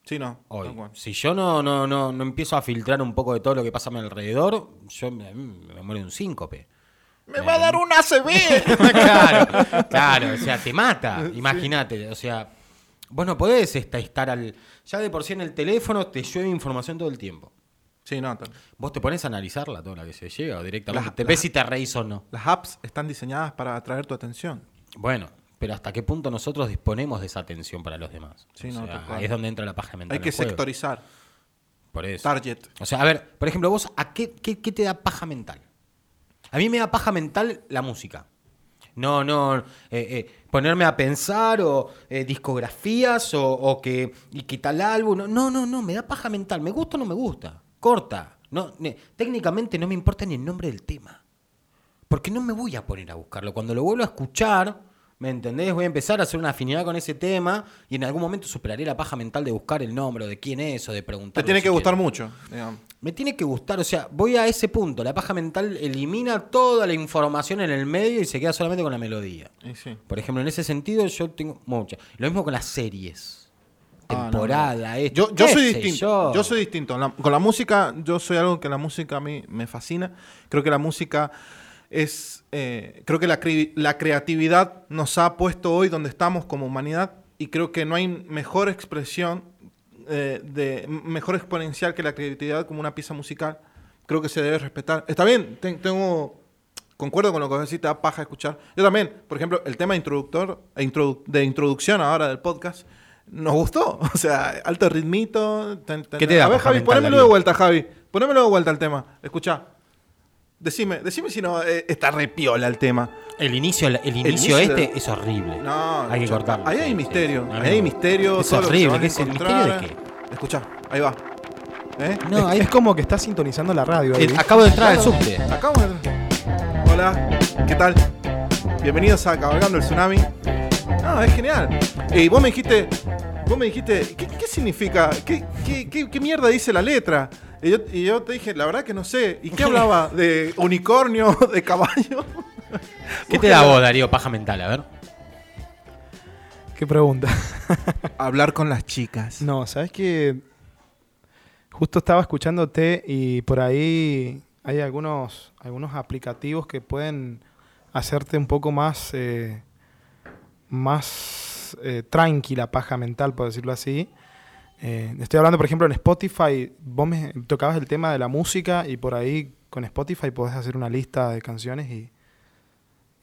Sí, no. Hoy. cual. Si yo no, no, no, no empiezo a filtrar un poco de todo lo que pasa a mi alrededor, yo me, me muero de un síncope. ¡Me va a dar un ACB! claro, claro, o sea, te mata, imagínate, o sea, vos no podés esta- estar al... Ya de por sí en el teléfono te llueve información todo el tiempo. sí, no. tal- Vos te pones a analizarla toda la que se llega o directamente Las- te las- ves si te reís o no. Las apps están diseñadas para atraer tu atención. Bueno, pero hasta qué punto nosotros disponemos de esa atención para los demás. Sí, O no, sea, ahí es donde entra la paja mental. Hay que sectorizar. Por eso. Target. O sea, a ver, por ejemplo, vos, ¿a qué, qué, qué te da paja mental? A mí me da paja mental la música. No, no, eh, eh, ponerme a pensar o eh, discografías o, o que, y que tal álbum. No, no, no, me da paja mental. ¿Me gusta o no me gusta? Corta. No, técnicamente no me importa ni el nombre del tema. Porque no me voy a poner a buscarlo. Cuando lo vuelvo a escuchar, ¿me entendés? Voy a empezar a hacer una afinidad con ese tema y en algún momento superaré la paja mental de buscar el nombre o de quién es o de preguntar. Te tiene que gustar mucho. digamos. Me tiene que gustar, o sea, voy a ese punto. La paja mental elimina toda la información en el medio y se queda solamente con la melodía. Sí. Por ejemplo, en ese sentido yo tengo mucha. Lo mismo con las series. Ah, no, Temporada, esto, Yo, soy distinto. Yo, yo. soy distinto. La- con la música, yo soy algo que la música a mí me fascina. Creo que la música es, eh, creo que la, cri- la creatividad nos ha puesto hoy donde estamos como humanidad y creo que no hay mejor expresión, eh, de, mejor exponencial que la creatividad como una pieza musical. Creo que se debe respetar. Está bien, ten- tengo, concuerdo con lo que decís, te da paja escuchar. Yo también, por ejemplo, el tema introductor, e introdu- de introducción ahora del podcast, nos gustó. O sea, alto ritmito. ten- ten- ¿Qué te da A ver, Javi, ponémelo de vuelta, Javi. Ponémelo de vuelta al tema. Escucha. Decime, decime si no eh, está re piola el tema. El inicio, el, inicio inicio este de- es horrible. No, hay que escucha, cortarlo. Ahí sí, hay misterio. Ahí hay no. misterio. Es horrible. ¿qué es el misterio de qué? Escucha, ahí va. ¿Eh? No, ahí Es como que estás sintonizando la radio. ahí. Eh, acabo de entrar al subte. Acabamos de... Hola, ¿qué tal? Bienvenidos a Cabalgando el Tsunami. Ah, es genial. Y vos me dijiste, vos me dijiste, ¿qué, qué significa? ¿Qué, qué, qué- qué mierda dice la letra? Y yo, y yo te dije, la verdad que no sé. ¿Y qué hablaba? ¿De unicornio? ¿De caballo? ¿Qué te da vos, Darío, paja mental? A ver. ¿Qué pregunta? Hablar con las chicas. No, sabes que justo estaba escuchándote y por ahí hay algunos, algunos aplicativos que pueden hacerte un poco más, eh, más eh, tranquila paja mental, por decirlo así. Eh, estoy hablando, por ejemplo, en Spotify, vos me tocabas el tema de la música y por ahí con Spotify podés hacer una lista de canciones y,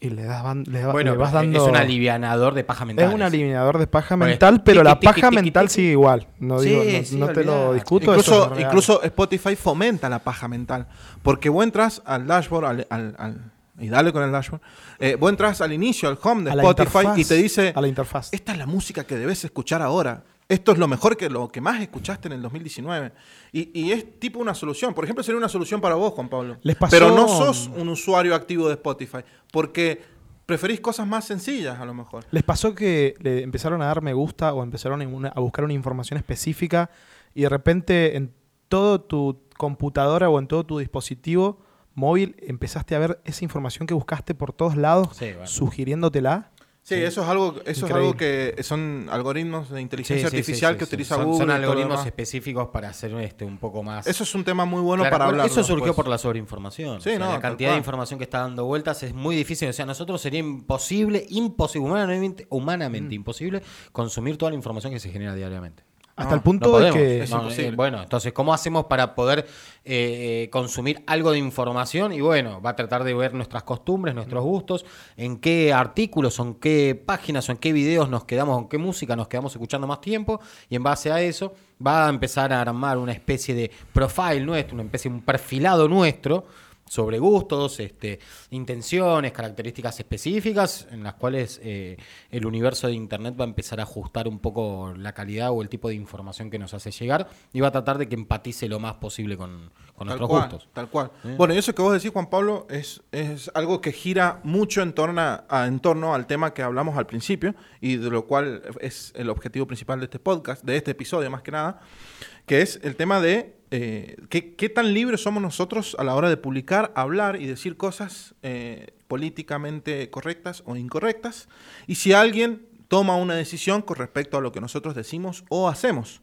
y le, das, van- le, Bueno, le vas dando... es un alivianador de paja mental. Es un alineador de paja mental, pero la paja mental sigue igual. No, Sí, digo, no, sí, no te lo discuto. eso Incluso, es real. incluso Spotify fomenta la paja mental. Porque vos entras al dashboard, al, al- al- y dale con el dashboard, eh, vos entras al inicio, al home de A Spotify interfaz, y te dice, A la interfaz. esta es la música que debes escuchar ahora. Esto es lo mejor que lo que más escuchaste en el 2019. Y, y es tipo una solución. Por ejemplo, sería una solución para vos, Juan Pablo. Les pasó- Pero no sos un usuario activo de Spotify. Porque preferís cosas más sencillas, a lo mejor. ¿Les pasó que le empezaron a dar me gusta o empezaron una- a buscar una información específica y de repente en todo tu computadora o en todo tu dispositivo móvil empezaste a ver esa información que buscaste por todos lados, Sí, bueno. sugiriéndotela? Sí, eso es algo, eso es algo que son algoritmos de inteligencia sí, artificial sí, que utiliza son, Google. Son algoritmos específicos para hacer este un poco más. Eso es un tema muy bueno Claro, para hablar. Eso surgió después. por la sobreinformación. Sí, O sea, no, la cantidad de información que está dando vueltas es muy difícil. O sea, a nosotros sería imposible, imposible, humanamente, humanamente imposible consumir toda la información que se genera diariamente. Hasta No, el punto No de que... Es No, imposible. eh, bueno, entonces, ¿cómo hacemos para poder eh, eh, consumir algo de información? Y bueno, va a tratar de ver nuestras costumbres, nuestros gustos, en qué artículos, o en qué páginas, o en qué videos nos quedamos, o en qué música nos quedamos escuchando más tiempo. Y en base a eso, va a empezar a armar una especie de profile nuestro, una especie, un perfilado nuestro sobre gustos, este, intenciones, características específicas, en las cuales eh, el universo de Internet va a empezar a ajustar un poco la calidad o el tipo de información que nos hace llegar y va a tratar de que empatice lo más posible con, con Tal nuestros cual, gustos. tal cual. ¿Eh? Bueno, y eso que vos decís, Juan Pablo, es, es algo que gira mucho en torno, a, a- en torno al tema que hablamos al principio y de lo cual es el objetivo principal de este podcast, de este episodio más que nada, que es el tema de eh, qué, tan libres somos nosotros a la hora de publicar, hablar y decir cosas eh, políticamente correctas o incorrectas, y si alguien toma una decisión con respecto a lo que nosotros decimos o hacemos.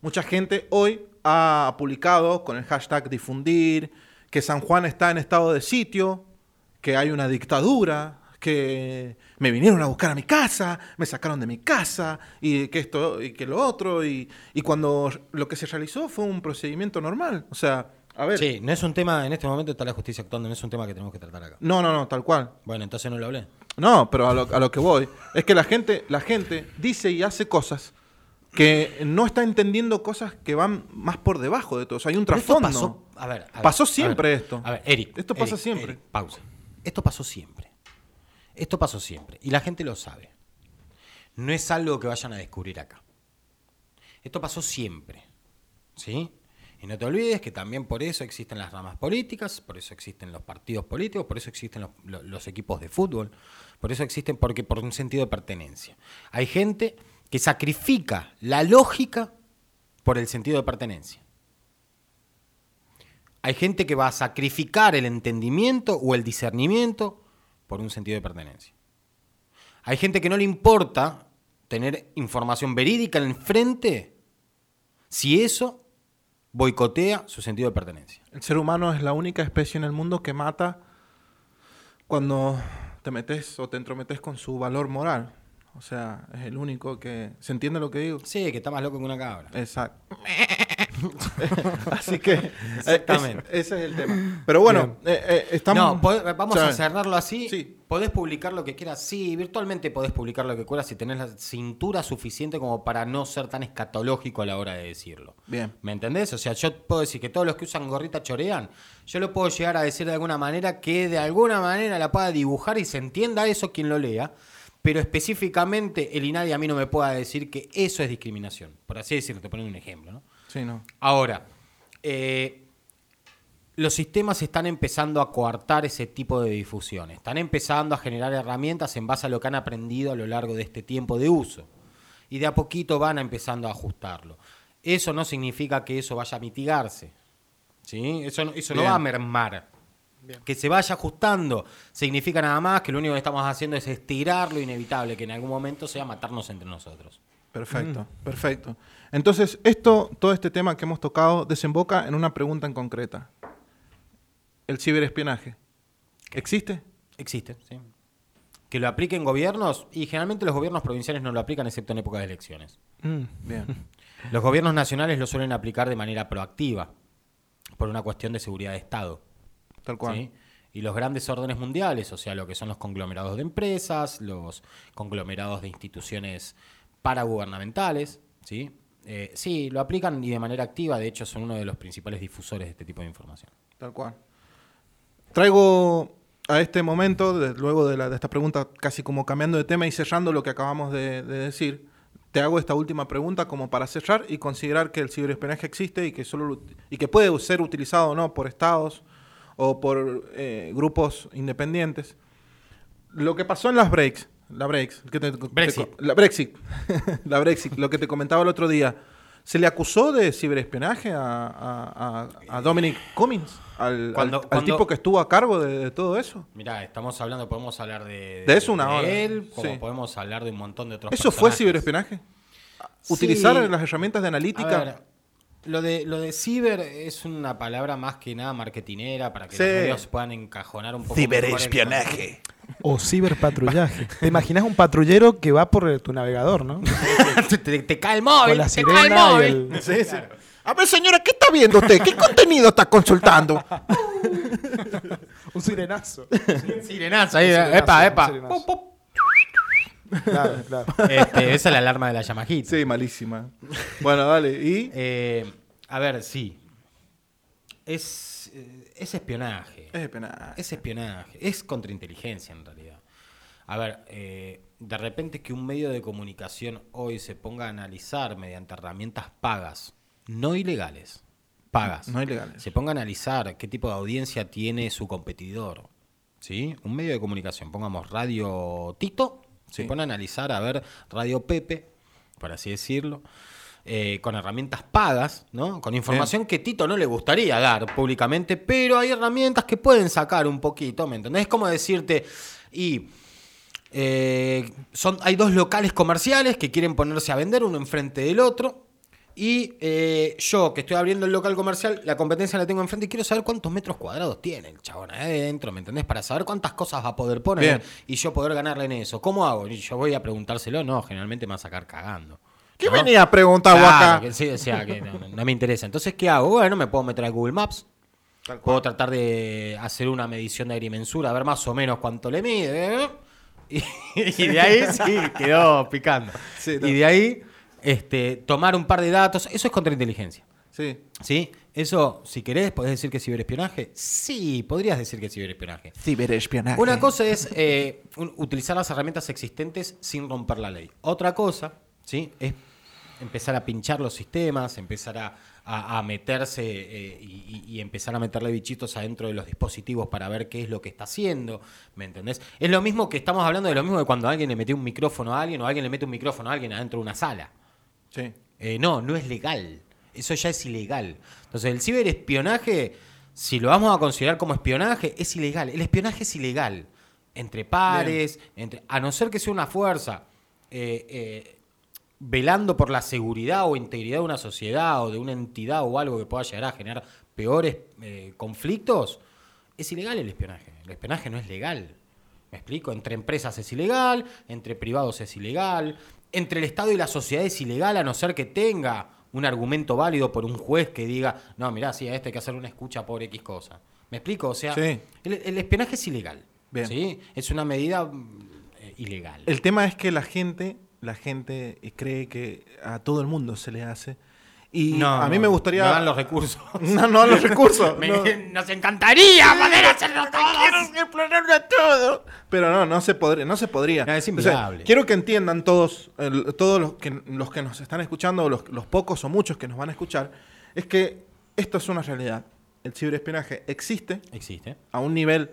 Mucha gente hoy ha publicado con el hashtag difundir que San Juan está en estado de sitio, que hay una dictadura, que me vinieron a buscar a mi casa, me sacaron de mi casa, y que esto y que lo otro, y, y cuando lo que se realizó fue un procedimiento normal. O sea, a ver. Sí, no es un tema, en este momento está la justicia actuando, no es un tema que tenemos que tratar acá. No, no, no, tal cual. Bueno, entonces no lo hablé. No, pero a lo, a lo que voy es que la gente, la gente dice y hace cosas que no está entendiendo cosas que van más por debajo de todo. O sea, hay un trasfondo. pasó, a ver, a ver, Pasó a siempre ver, esto. A ver, Eric. Esto pasa Eric, siempre. Eric, pausa. Esto pasó siempre. Esto pasó siempre. Y la gente lo sabe. No es algo que vayan a descubrir acá. Esto pasó siempre. ¿Sí? Y no te olvides que también por eso existen las ramas políticas, por eso existen los partidos políticos, por eso existen los, lo- los equipos de fútbol, por eso existen porque por un sentido de pertenencia. Hay gente que sacrifica la lógica por el sentido de pertenencia. Hay gente que va a sacrificar el entendimiento o el discernimiento por un sentido de pertenencia. Hay gente que no le importa tener información verídica enfrente si eso boicotea su sentido de pertenencia. El ser humano es la única especie en el mundo que mata Cuando te metes o te entrometes con su valor moral. O sea, es el único que... ¿Se entiende lo que digo? Sí, que está más loco que una cabra. Exacto. Así que... eh, Exactamente. es- ese es el tema. Pero bueno, eh, eh, estamos... No, vamos o sea, a cerrarlo así. Sí. Podés publicar lo que quieras. Sí, virtualmente podés publicar lo que quieras si tenés la cintura suficiente como para no ser tan escatológico a la hora de decirlo. Bien. ¿Me entendés? O sea, yo puedo decir que todos los que usan gorrita chorean. Yo lo puedo llegar a decir de alguna manera que de alguna manera la pueda dibujar y se entienda eso quien lo lea. Pero específicamente el INADI a mí no me pueda decir que eso es discriminación. Por así decirlo, te ponen un ejemplo, ¿no? Sí, no. Ahora, eh, los sistemas están empezando a coartar ese tipo de difusión. Están empezando a generar herramientas en base a lo que han aprendido a lo largo de este tiempo de uso. Y de a poquito van a empezando a ajustarlo. Eso no significa que eso vaya a mitigarse. ¿sí? Eso, no- eso no Bien. va a mermar. Que se vaya ajustando significa nada más que lo único que estamos haciendo es estirar lo inevitable, que en algún momento sea matarnos entre nosotros. Perfecto, perfecto. Entonces, esto, todo este tema que hemos tocado desemboca en una pregunta en concreta. ¿El ciberespionaje existe? Existe, sí. Que lo apliquen gobiernos, y generalmente los gobiernos provinciales no lo aplican excepto en época de elecciones. Mm. Bien. Los gobiernos nacionales lo suelen aplicar de manera proactiva, por una cuestión de seguridad de Estado. Tal cual. ¿sí? Y los grandes órdenes mundiales, o sea, lo que son los conglomerados de empresas, los conglomerados de instituciones paragubernamentales, ¿sí? Eh, sí, lo aplican y de manera activa, de hecho son uno de los principales difusores de este tipo de información. Tal cual. Traigo a este momento, luego de, la- de esta pregunta, casi como cambiando de tema y cerrando lo que acabamos de, de decir, te hago esta última pregunta como para cerrar y considerar que el ciberespionaje existe y que, solo, lo- y que puede ser utilizado o no por estados o por eh, grupos independientes. Lo que pasó en las breaks, la breaks, que te- te- Brexit. la Brexit, la Brexit, lo que te comentaba el otro día, ¿se le acusó de ciberespionaje a, a- a- a Dominic Cummings, al, Cuando- al- tipo que estuvo a cargo de, de todo eso? Mirá, estamos hablando, podemos hablar de, De eso una hora, él, como sí. podemos hablar de un montón de otros ¿Eso fue ciberespionaje? Sí. ¿Utilizar las herramientas de analítica? Lo de, lo de ciber es una palabra más que nada marketinera para que Sí. los medios puedan encajonar un poco mejor el O ciberpatrullaje. ¿Te imaginas un patrullero que va por eh, tu navegador, no? te, te cae el móvil, Con la te cae el sirena y móvil. el... Sí, sí. A ver, señora, ¿qué está viendo usted? ¿Qué contenido está consultando? Un sirenazo. Sirenazo ahí, Sirenazo, epa, epa. sirenazo. Pop, pop. Claro, claro. Este, esa es la alarma de la Yamahita. Sí, malísima. Bueno, dale. ¿Y? Eh, a ver, sí. Es, eh, es espionaje. Es espionaje. Es espionaje, es contrainteligencia en realidad. A ver, eh, de repente que un medio de comunicación hoy se ponga a analizar mediante herramientas pagas, no ilegales, pagas, No ilegales. se ponga a analizar qué tipo de audiencia tiene su competidor. ¿Sí? Un medio de comunicación, pongamos Radio Tito, se Sí. pone a analizar, a ver, Radio Pepe, por así decirlo, eh, con herramientas pagas, ¿no? Con información que Tito no le gustaría dar públicamente, pero hay herramientas que pueden sacar un poquito, ¿me entendés? Es como decirte, y eh, son, hay dos locales comerciales que quieren ponerse a vender uno enfrente del otro. Y eh, yo, que estoy abriendo el local comercial, la competencia la tengo enfrente y quiero saber cuántos metros cuadrados tiene el chabón ahí adentro, ¿me entendés? Para saber cuántas cosas va a poder poner Bien. y yo poder ganarle en eso. ¿Cómo hago? Y yo voy a preguntárselo, no, generalmente me va a sacar cagando. ¿Qué ¿no? venía a preguntar Claro, acá? sí, o sea, que no, me interesa. Entonces, ¿qué hago? Bueno, me puedo meter a Google Maps. Puedo tratar de hacer una medición de agrimensura, a ver más o menos cuánto le mide. ¿eh? Y, y de ahí sí, quedó picando. Sí, no. y de ahí este, tomar un par de datos. Eso es contrainteligencia. Sí. ¿Sí? Eso, si querés, podés decir que es ciberespionaje. Sí, podrías decir que es ciberespionaje. Ciberespionaje. Una cosa es eh, un- utilizar las herramientas existentes sin romper la ley. Otra cosa, ¿sí? Es empezar a pinchar los sistemas, empezar a, a- a meterse eh, y, y- empezar a meterle bichitos adentro de los dispositivos para ver qué es lo que está haciendo. ¿Me entendés? Es lo mismo que estamos hablando de lo mismo de cuando alguien le metió un micrófono a alguien o alguien le mete un micrófono a alguien adentro de una sala. Sí. Eh, no, no es legal. Eso ya es ilegal. Entonces, el ciberespionaje, si lo vamos a considerar como espionaje, es ilegal. El espionaje es ilegal. Entre pares, entre, a no ser que sea una fuerza eh, eh, velando por la seguridad o integridad de una sociedad o de una entidad o algo que pueda llegar a generar peores eh, conflictos, es ilegal el espionaje. El espionaje no es legal. ¿Me explico? Entre empresas es ilegal, entre privados es ilegal, entre el Estado y la sociedad es ilegal a no ser que tenga un argumento válido por un juez que diga, no, mirá, sí, a este hay que hacer una escucha por X cosa. ¿Me explico? O sea, Sí. el, el espionaje es ilegal. Bien. ¿sí? Es una medida eh, ilegal. El tema es que la gente, la gente cree que a todo el mundo se le hace. Y a mí no, me gustaría. No dan los recursos. No, no los recursos. Me- no. Nos encantaría poder hacerlo todos. explorarlo todo. Pero no, no se podría. No se podría. No, es O sea, quiero que entiendan todos, todos los que, los que nos están escuchando, los, los pocos o muchos que nos van a escuchar, es que esto es una realidad. El ciberespionaje existe Existe. a un nivel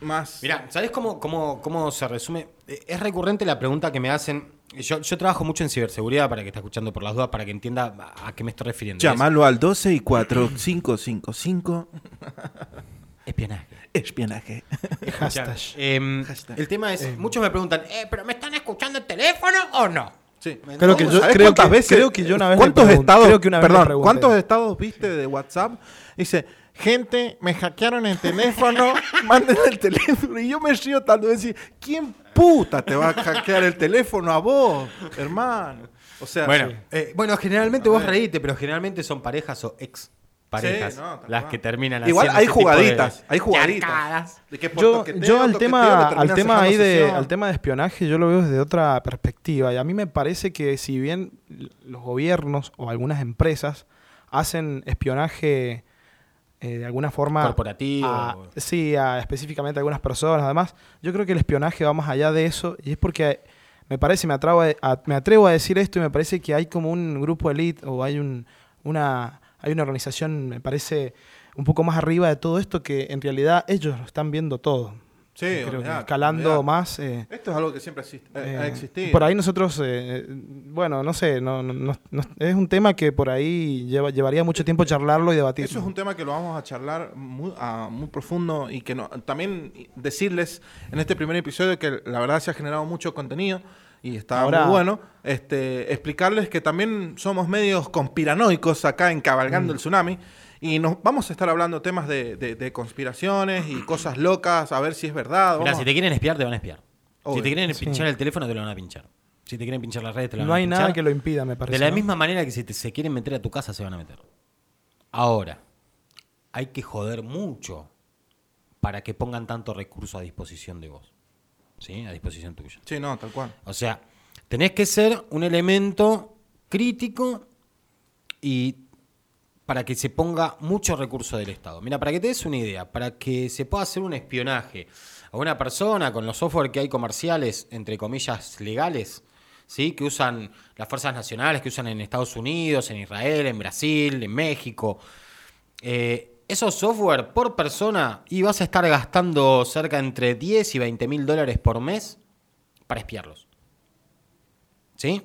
más. Mira, ¿sabes cómo, cómo, cómo se resume? Eh, Es recurrente la pregunta que me hacen. Yo, yo trabajo mucho en ciberseguridad para que esté escuchando por las dudas, para que entienda a qué me estoy refiriendo. Llámalo al 12 y 4555 Es espionaje. espionaje. Hashtag. Em, Hashtag. El tema es, muchos me preguntan, eh, ¿pero me están escuchando el teléfono o no? Sí. Creo que yo- ¿Sabés creo cuántas que- veces- creo que yo una vez ¿Cuántos pregunté- estados, creo que una vez perdón. ¿cuántos estados viste de WhatsApp? Dice, gente, me hackearon el teléfono, manden el teléfono. Y yo me río tanto de decir, ¿quién puta te va a hackear el teléfono a vos, hermano? O sea, Bueno, sí. eh, bueno, generalmente A vos ver. reíte, pero generalmente son parejas o ex parejas Sí, no, las que terminan Igual hay de- jugaditas, hay jugaditas. De que Yo, toqueteo, yo al tema, te al tema ahí de, sesión. al tema de espionaje, yo lo veo desde otra perspectiva. Y a mí me parece que si bien los gobiernos o algunas empresas hacen espionaje eh, de alguna forma Corporativo. a- sí, a específicamente a algunas personas, además, yo creo que el espionaje va más allá de eso y es porque me parece, me atrevo a, a- me atrevo a decir esto y me parece que hay como un grupo elite o hay un, una hay una organización, me parece un poco más arriba de todo esto que en realidad ellos lo están viendo todo. Sí, Creo que escalando más. eh, Esto es algo que siempre existe, eh, ha eh, existido. Por ahí nosotros, eh, bueno, no sé, no, no- no- es un tema que por ahí lleva- llevaría mucho tiempo charlarlo y debatir. Eso es un tema que lo vamos a charlar muy, a- muy profundo y que no, también decirles en este primer episodio que la verdad se ha generado mucho contenido y está Ahora- muy bueno. Este, explicarles que también somos medios conspiranoicos acá en Cabalgando el Tsunami y nos vamos a estar hablando temas de, de- de conspiraciones y cosas locas, a ver si es verdad. Vamos si te quieren espiar, te van a espiar. Obvio. Si te quieren Sí. pinchar el teléfono, te lo van a pinchar. Si te quieren pinchar las redes, te lo van no a hay pinchar. nada que lo impida, me parece. De la ¿no? misma manera que si te- se quieren meter a tu casa, se van a meter. Ahora, hay que joder mucho para que pongan tanto recurso a disposición de vos. ¿Sí? A disposición tuya. Sí, no, tal cual. O sea, tenés que ser un elemento crítico y para que se ponga mucho recurso del Estado. Mira, para que te des una idea, para que se pueda hacer un espionaje a una persona con los software que hay comerciales, entre comillas, legales, ¿sí? que usan las fuerzas nacionales, que usan en Estados Unidos, en Israel, en Brasil, en México. Eh, esos software por persona y vas a estar gastando cerca entre 10 y 20 mil dólares por mes para espiarlos. ¿Sí?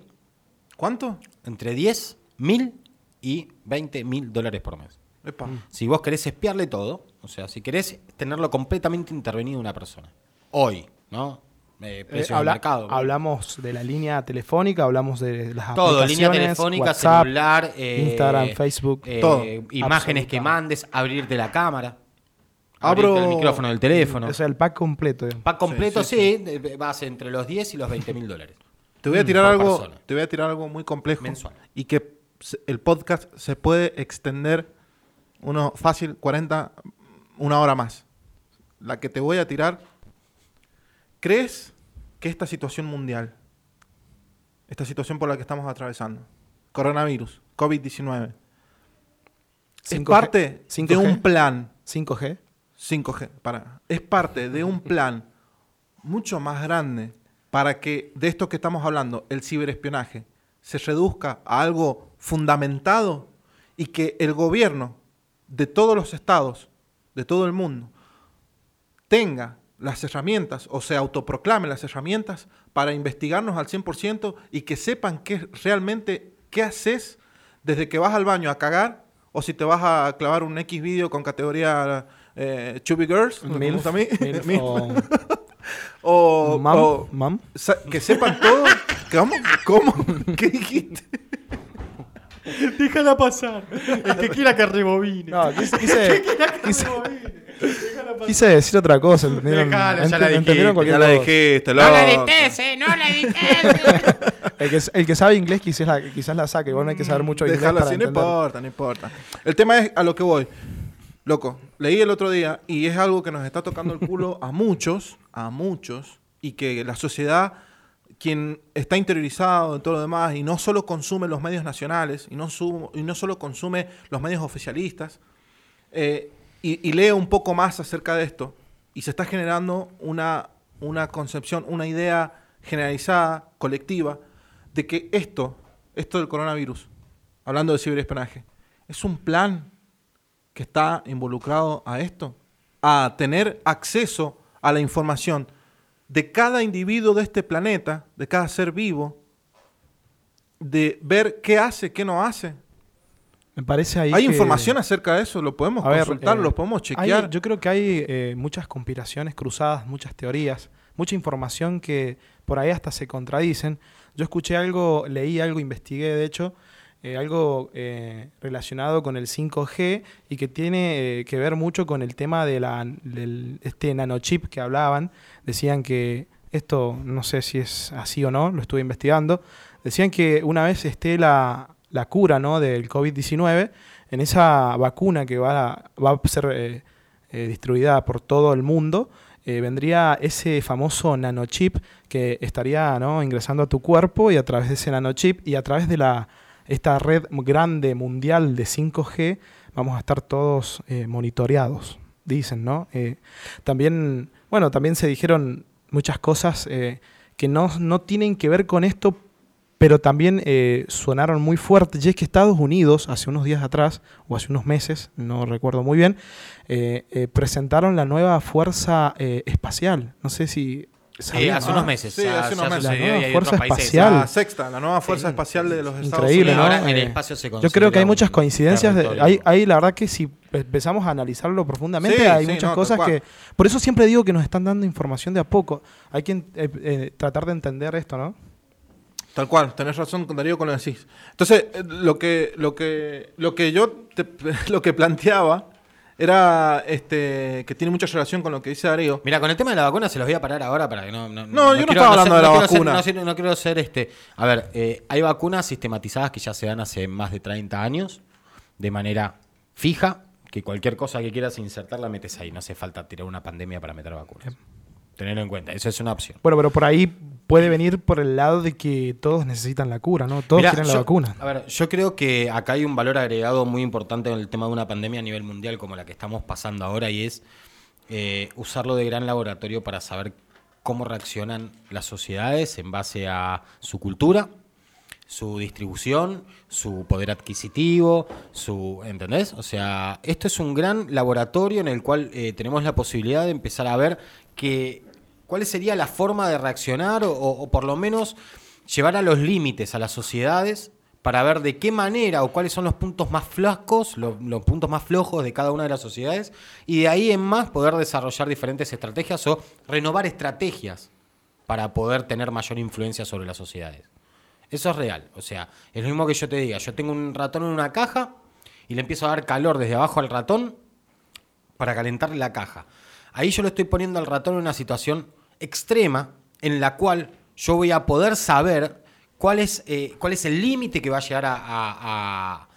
¿Cuánto? Entre 10 mil y 20 mil dólares por mes. Epa. Si vos querés espiarle todo, o sea, si querés tenerlo completamente intervenido una persona. Hoy, ¿no? Eh, Eh, precio habla- del mercado. Hablamos de la línea telefónica, hablamos de las Todo, línea aplicaciones, telefónica, WhatsApp, celular, eh, Instagram, Facebook, eh, todo. imágenes que mandes, abrirte la cámara, Abro- abrirte el micrófono del teléfono. O sea, el pack completo. digamos. Pack completo, Sí, sí, sí, vas entre los 10 y los 20 mil dólares. Te voy a tirar por algo, persona. te voy a tirar algo muy complejo Mensual. y que el podcast se puede extender uno fácil 40 una hora más. La que te voy a tirar ¿Crees que esta situación mundial, esta situación por la que estamos atravesando, coronavirus, COVID-19, es 5G, parte de 5G. un plan 5G. 5G, para, es parte de un plan mucho más grande para que de esto que estamos hablando, el ciberespionaje, se reduzca a algo fundamentado y que el gobierno de todos los estados, de todo el mundo, tenga las herramientas o se autoproclame las herramientas para investigarnos al 100% y que sepan qué realmente qué haces desde que vas al baño a cagar o si te vas a clavar un X video con categoría eh, Chubby Girls, Milf, a mí, Milf Milf. o o, mam, o- mam. sa- que sepan todo. ¿Cómo? ¿Cómo? ¿Qué dijiste? Déjala pasar. El que quiera que rebobine. No, quise, quise, quise- Quise decir otra cosa, ¿entendieron? Dejalo, ya la dijiste, entendieron Ya cualquier la dijiste, No la edites, eh, no la edites. El que, el que sabe inglés quizás la, quizás la saque, bueno, hay que saber mucho inglés Déjalo para así, no importa, no importa. El tema es a lo que voy. Loco, leí el otro día y es algo que nos está tocando el culo a muchos, a muchos, y que la sociedad, quien está interiorizado en todo lo demás y no solo consume los medios nacionales y no, solo consume los medios oficialistas, eh, y, y lee un poco más acerca de esto, y se está generando una, una concepción, una idea generalizada, colectiva, de que esto, esto del coronavirus, hablando de ciberespionaje, es un plan que está involucrado a esto, a tener acceso a la información de cada individuo de este planeta, de cada ser vivo, de ver qué hace, qué no hace. Me parece ahí Hay que- información acerca de eso, lo podemos ver, consultar, eh, lo podemos hay- chequear. yo creo que hay eh, muchas conspiraciones cruzadas, muchas teorías, mucha información que por ahí hasta se contradicen. Yo escuché algo, leí algo, investigué de hecho, eh, algo eh, relacionado con el 5G y que tiene eh, que ver mucho con el tema de la, este nanochip que hablaban. Decían que esto, no sé si es así o no, lo estuve investigando. Decían que una vez esté la, la cura ¿no? del COVID-19, en esa vacuna que va a, va a ser distribuida por todo el mundo, vendría ese famoso nanochip que estaría ¿no? ingresando a tu cuerpo y a través de ese nanochip y a través de la, esta red grande mundial de 5G vamos a estar todos eh, monitoreados, dicen, ¿no? Eh, también, bueno, también se dijeron muchas cosas eh, que no, no tienen que ver con esto, pero también sonaron muy fuertes. Y es que Estados Unidos, hace unos días atrás, o hace unos meses, no recuerdo muy bien, presentaron la nueva Fuerza Espacial. No sé si... Sí, sabían, hace ¿no? unos meses. Sí, hace unos meses. La nueva fuerza espacial. La sexta, la nueva Fuerza Espacial de los Estados Increíble, Unidos. ¿no? Ahora en el Eh, espacio se Yo creo que hay muchas coincidencias. de- hay, hay, la verdad que si empezamos a analizarlo profundamente, Sí, hay sí, muchas no, cosas que... Por eso siempre digo que nos están dando información de a poco. Hay que eh, eh, tratar de entender esto, ¿no? Tal cual, tenés razón, Darío, con lo que decís. Entonces, eh, lo que, lo que, lo que yo te- lo que planteaba era este que tiene mucha relación con lo que dice Darío. Mira, con el tema de la vacuna se los voy a parar ahora para que no. No, No, yo no quiero- estaba hablando ser- de la vacuna. ser- no quiero ser este. A ver, eh, hay vacunas sistematizadas que ya se dan hace más de 30 años de manera fija, que cualquier cosa que quieras insertar la metes ahí. No hace falta tirar una pandemia para meter vacunas. Tenerlo en cuenta, eso es una opción. Bueno, pero por ahí puede venir por el lado de que todos necesitan la cura, ¿no? Todos Mirá, quieren la yo- vacuna. A ver, yo creo que acá hay un valor agregado muy importante en el tema de una pandemia a nivel mundial como la que estamos pasando ahora y es eh, usarlo de gran laboratorio para saber cómo reaccionan las sociedades en base a su cultura, su distribución, su poder adquisitivo, su, ¿entendés? O sea, esto es un gran laboratorio en el cual eh, tenemos la posibilidad de empezar a ver que cuál sería la forma de reaccionar o, o por lo menos llevar a los límites a las sociedades para ver de qué manera o cuáles son los puntos más flacos, lo- los, puntos más flojos de cada una de las sociedades y de ahí en más poder desarrollar diferentes estrategias o renovar estrategias para poder tener mayor influencia sobre las sociedades. Eso es real. O sea, es lo mismo que yo te diga, yo tengo un ratón en una caja y le empiezo a dar calor desde abajo al ratón para calentarle la caja. Ahí yo le estoy poniendo al ratón en una situación extrema en la cual yo voy a poder saber cuál es, eh, cuál es el límite que va a llegar a... a- a-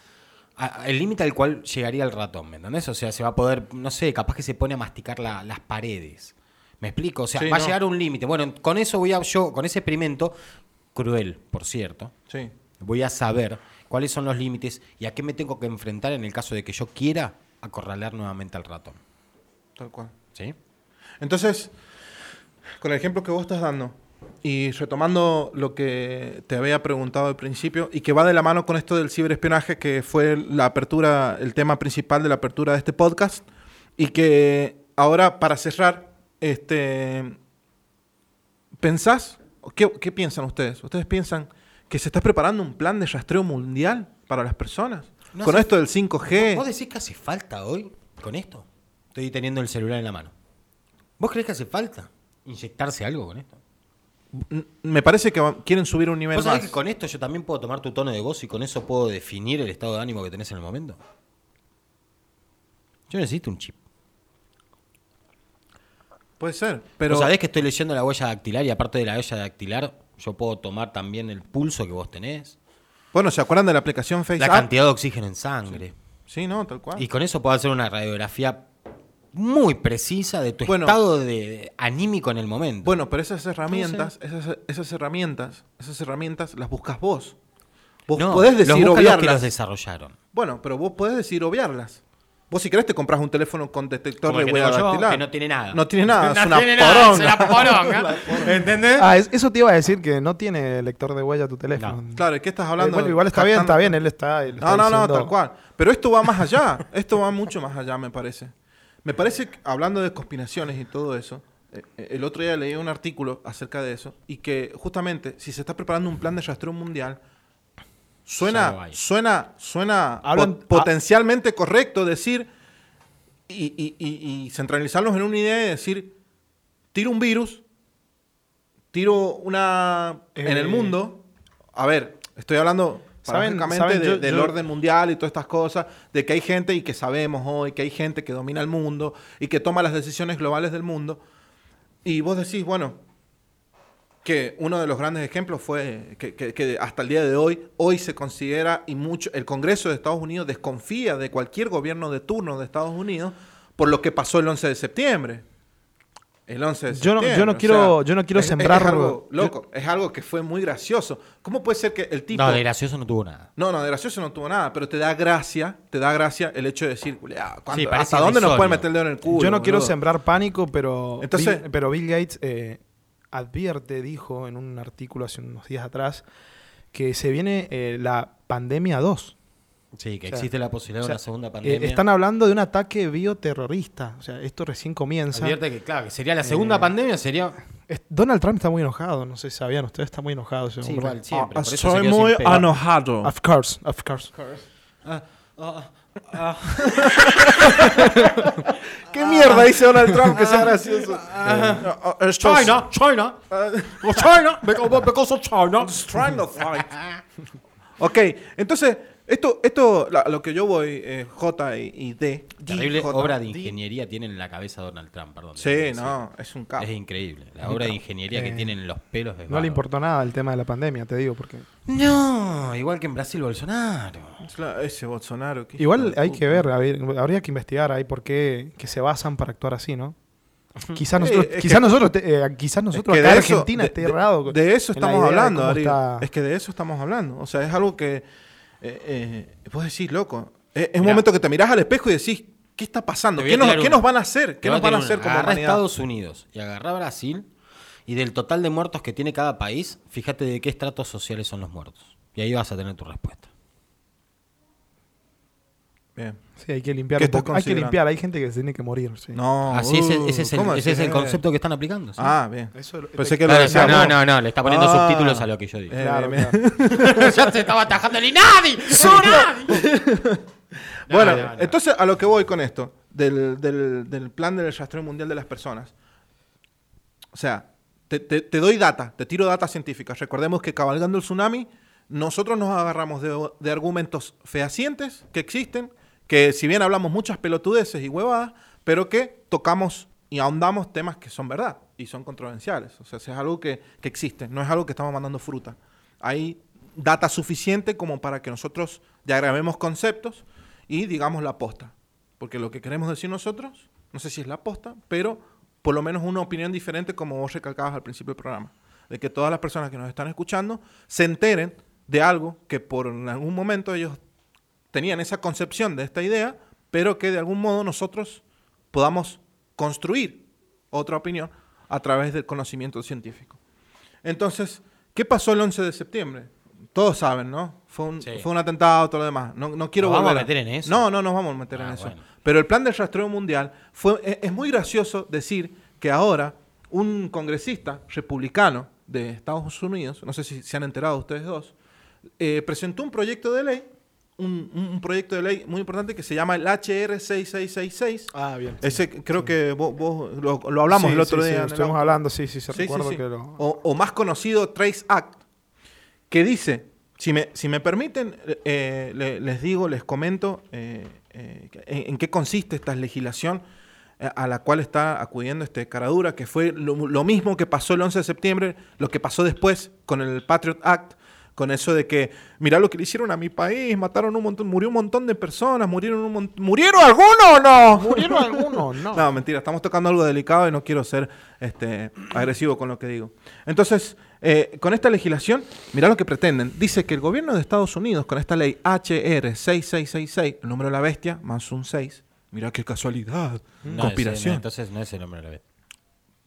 a- el límite al cual llegaría el ratón, ¿me entendés? O sea, se va a poder, no sé, capaz que se pone a masticar la- las paredes. ¿Me explico? O sea, Sí, va a llegar a un límite. Bueno, con eso voy a yo, con ese experimento, cruel, por cierto, Sí. voy a saber cuáles son los límites y a qué me tengo que enfrentar en el caso de que yo quiera acorralar nuevamente al ratón. Tal cual. ¿Sí? Entonces, con el ejemplo que vos estás dando y retomando lo que te había preguntado al principio y que va de la mano con esto del ciberespionaje, que fue la apertura, el tema principal de la apertura de este podcast, y que ahora para cerrar, este, ¿pensás? ¿Qué, qué piensan ustedes? ¿Ustedes piensan que se está preparando un plan de rastreo mundial para las personas? No con esto del 5G. ¿Vos decís que hace falta hoy con esto? Estoy teniendo el celular en la mano. ¿Vos creés que hace falta inyectarse algo con esto? Me parece que quieren subir un nivel ¿Vos sabés más. que con esto yo también puedo tomar tu tono de voz y con eso puedo definir el estado de ánimo que tenés en el momento? Yo necesito un chip. Puede ser, pero... ¿Vos sabés que estoy leyendo la huella dactilar y aparte de la huella dactilar, yo puedo tomar también el pulso que vos tenés? Bueno, ¿se acuerdan de la aplicación La FaceApp? cantidad de oxígeno en sangre. Sí, no, tal cual. Y con eso puedo hacer una radiografía muy precisa de tu Bueno. estado de, de anímico en el momento. Bueno, pero esas herramientas, esas, esas herramientas, esas herramientas las buscas vos. Vos no, podés los decir buscan los que los obviarlas. desarrollaron. Bueno, pero vos podés decir obviarlas. Vos si querés te compras un teléfono con detector Como de huella dactilar. que no tiene nada. No tiene nada, es No una tiene nada, es una poronga. ¿Entendés? Ah, es- eso te iba a decir que no tiene lector de huella tu teléfono. Claro, ¿y qué estás Eh, hablando? bueno, igual está bien, está bien, él está. él está No, no, no, tal cual. Pero esto va más allá. Esto va mucho más allá, me parece. Me parece que, hablando de conspiraciones y todo eso, eh, eh, el otro día leí un artículo acerca de eso y que justamente si se está preparando un plan de rastreo mundial, suena, suena, suena Hablan- potencialmente correcto decir y, y- y- y centralizarnos en una idea y decir, tiro un virus, tiro una en el Eh, mundo. A ver, estoy hablando ¿Saben- de- Yo- del yo- orden mundial y todas estas cosas, de que hay gente y que sabemos hoy que hay gente que domina el mundo y que toma las decisiones globales del mundo. Y vos decís, bueno, que uno de los grandes ejemplos fue que, que- que hasta el día de hoy, hoy se considera y mucho, el Congreso de Estados Unidos desconfía de cualquier gobierno de turno de Estados Unidos por lo que pasó el 11 de septiembre. El 11 de Yo no- yo no o quiero- yo no quiero es- es sembrar- algo loco, es algo que fue muy gracioso. ¿Cómo puede ser que el tipo... No, de gracioso no tuvo nada. No, no, de gracioso no tuvo nada, pero te da gracia, te da gracia el hecho de decir, "Culeá, ¿cuánto- Sí, ¿hasta dónde nos pueden meter el dedo en el culo? Yo no quiero boludo?" sembrar pánico, pero, Entonces- Bill, pero Bill Gates eh, advierte, dijo en un artículo hace unos días atrás, que se viene eh, la pandemia 2. Sí, que O sea, existe la posibilidad O sea, de una segunda eh, pandemia. están hablando de un ataque bioterrorista. O sea, esto recién comienza. Advierte que, claro, que sería la segunda Eh, pandemia, sería... Donald Trump está muy enojado, no sé si sabían ustedes, está muy enojado Sí, igual, siempre. Ah, por eso soy muy enojado. Of course, of course. Ah, ah, ah. ¿Qué mierda dice Donald Trump que sea gracioso? Es- China, China, China, because, because of China. it's trying to fight. ok, entonces, esto, esto la- lo que yo voy, eh, J y, y D. D, Terrible J, obra de D. ingeniería tiene en la cabeza Donald Trump, perdón. Sí, no, es un capo. Es increíble. La obra de ingeniería que Eh, tienen en los pelos es No le importó nada el tema de la pandemia, te digo, porque... No, igual que en Brasil Bolsonaro. Claro, Ese Bolsonaro. Igual de hay que ver, habría que investigar ahí por qué que se basan para actuar así, ¿no? Quizás nosotros, es quizás nosotros, te- eh, quizás Es nosotros que acá en de eso- Argentina de- esté de- errado. De eso en la estamos de hablando, Ari. está- Es que de eso estamos hablando. O sea, es algo que. Eh, eh, vos decís, loco. Es, es un momento que te mirás al espejo y decís, ¿qué está pasando? ¿Qué nos, qué nos van a hacer? ¿Qué nos van a hacer como Agarrá? Estados Unidos y agarrá Brasil y del total de muertos que tiene cada país, fíjate de qué estratos sociales son los muertos. Y ahí vas a tener tu respuesta. Bien. Sí, hay que limpiar. ¿Qué un poco. estás Hay que limpiar, hay gente que se tiene que morir. sí. No. Así ese es el, ¿cómo ese es el concepto que están aplicando. ¿sí? Ah, bien. Eso lo- Pensé que lo Claro, decía no, no, no, le está poniendo Ah. subtítulos a lo que yo digo. Eh, Claro, claro. ya se estaba atajando el Inadi. Bueno, No, no, no. entonces a lo que voy con esto, del, del- del plan del rastreo mundial de las personas. O sea, te, te- te doy data, te tiro data científica. Recordemos que cabalgando el tsunami, nosotros nos agarramos de, de argumentos fehacientes que existen, que si bien hablamos muchas pelotudeces y huevadas, pero que tocamos y ahondamos temas que son verdad y son controversiales. O sea, es algo que, que existe, no es algo que estamos mandando fruta. Hay data suficiente como para que nosotros diagramemos conceptos y digamos la posta. Porque lo que queremos decir nosotros, no sé si es la posta, pero por lo menos una opinión diferente como vos recalcabas al principio del programa. De que todas las personas que nos están escuchando se enteren de algo que por algún momento ellos tenían esa concepción de esta idea, pero que de algún modo nosotros podamos construir otra opinión a través del conocimiento científico. Entonces, ¿qué pasó el 11 de septiembre? Todos saben, ¿no? Fue un, Sí. fue un atentado, todo lo demás. No, no quiero ¿Nos vamos volver a meter en eso? No, no nos vamos a meter en Ah, eso. bueno. Pero el plan del rastreo mundial fue es, es muy gracioso decir que ahora un congresista republicano de Estados Unidos, no sé si se han enterado ustedes dos, eh, presentó un proyecto de ley, un, un- proyecto de ley muy importante que se llama el HR 6666. Ah, bien. Ese creo que vos, vos lo, lo hablamos Sí, el otro día. el estuvimos hablando, sí, sí, se recuerdo que lo... o, o más conocido Trace Act, que dice, si me, si me permiten, eh, le- les digo, les comento eh, eh, en, en qué consiste esta legislación a la cual está acudiendo este Caradura, que fue lo, lo mismo que pasó el 11 de septiembre, lo que pasó después con el Patriot Act, con eso de que, mirá lo que le hicieron a mi país, mataron un montón, murió un montón de personas, murieron un montón, ¿murieron algunos o no? ¿Murieron algunos? No. No, mentira, estamos tocando algo delicado y no quiero ser este, agresivo con lo que digo. Entonces, eh, con esta legislación, mirá lo que pretenden. Dice que el gobierno de Estados Unidos, con esta ley HR 6666, el número de la bestia, más un 6, mirá qué casualidad, No, conspiración. ese- no, entonces no es el nombre de la vez.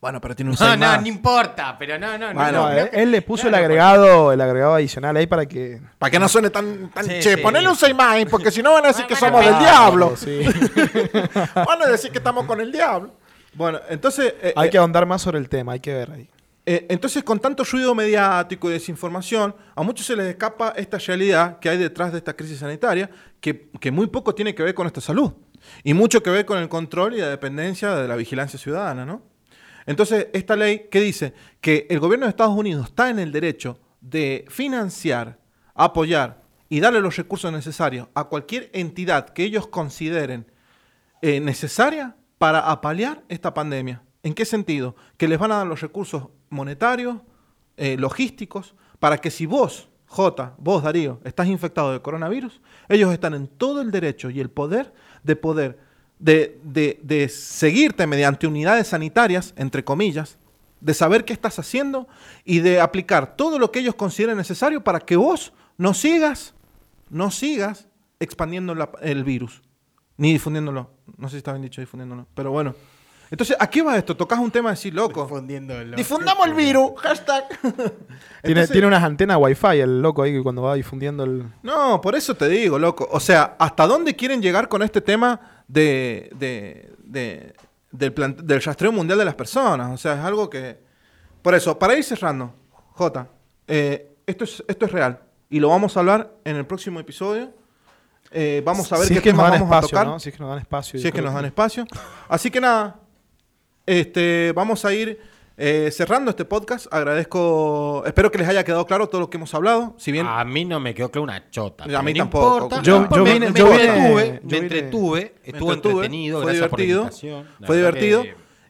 Bueno, pero tiene un No, 6 no, más. no importa, pero no, no, Bueno, no. No, no. él, él le puso el agregado, el agregado adicional ahí para que. Para que no suene tan, tan Sí, che, sí. ponele un 6 más, porque si no van a decir que somos del diablo. Sí. Van a decir que estamos con el diablo. Bueno, entonces... eh, hay eh, que ahondar más sobre el tema, hay que ver ahí. Eh, entonces, con tanto ruido mediático y desinformación, a muchos se les escapa esta realidad que hay detrás de esta crisis sanitaria, que, que muy poco tiene que ver con nuestra salud y mucho que ver con el control y la dependencia de la vigilancia ciudadana, ¿no? Entonces, esta ley que dice que el gobierno de Estados Unidos está en el derecho de financiar, apoyar y darle los recursos necesarios a cualquier entidad que ellos consideren eh, necesaria para apalear esta pandemia. ¿En qué sentido? Que les van a dar los recursos monetarios, eh, logísticos, para que si vos, J, vos, Darío, estás infectado de coronavirus, ellos están en todo el derecho y el poder de poder, de, de- de seguirte mediante unidades sanitarias, entre comillas, de saber qué estás haciendo y de aplicar todo lo que ellos consideren necesario para que vos no sigas, no sigas expandiendo la- el virus, ni difundiéndolo. No sé si está bien dicho difundiéndolo, pero bueno. Entonces, ¿a qué va esto? Tocas un tema así, loco. Difundiéndolo. Difundamos el virus, hashtag. Tiene, Entonces- tiene unas antenas wifi el loco ahí que cuando va difundiendo el. No, por eso te digo, loco. O sea, ¿hasta dónde quieren llegar con este tema de, de- de- del, plan- del rastreo mundial de las personas? O sea, es algo que... Por eso, para ir cerrando, J, eh, esto, es, esto es real. Y lo vamos a hablar en el próximo episodio. Eh, vamos a ver si qué es que nos temas dan vamos a tocar. ¿no? Si es que nos dan espacio. Si es que nos dan espacio. Así que nada, este, vamos a ir eh, cerrando este podcast. Agradezco, espero que les haya quedado claro todo lo que hemos hablado. Si bien A mí no me quedó claro una chota. A mí no tampoco. importa. Yo- yo me- me yo entretuve, yo entretuve, estuvo entretenido, fue divertido, fue divertido.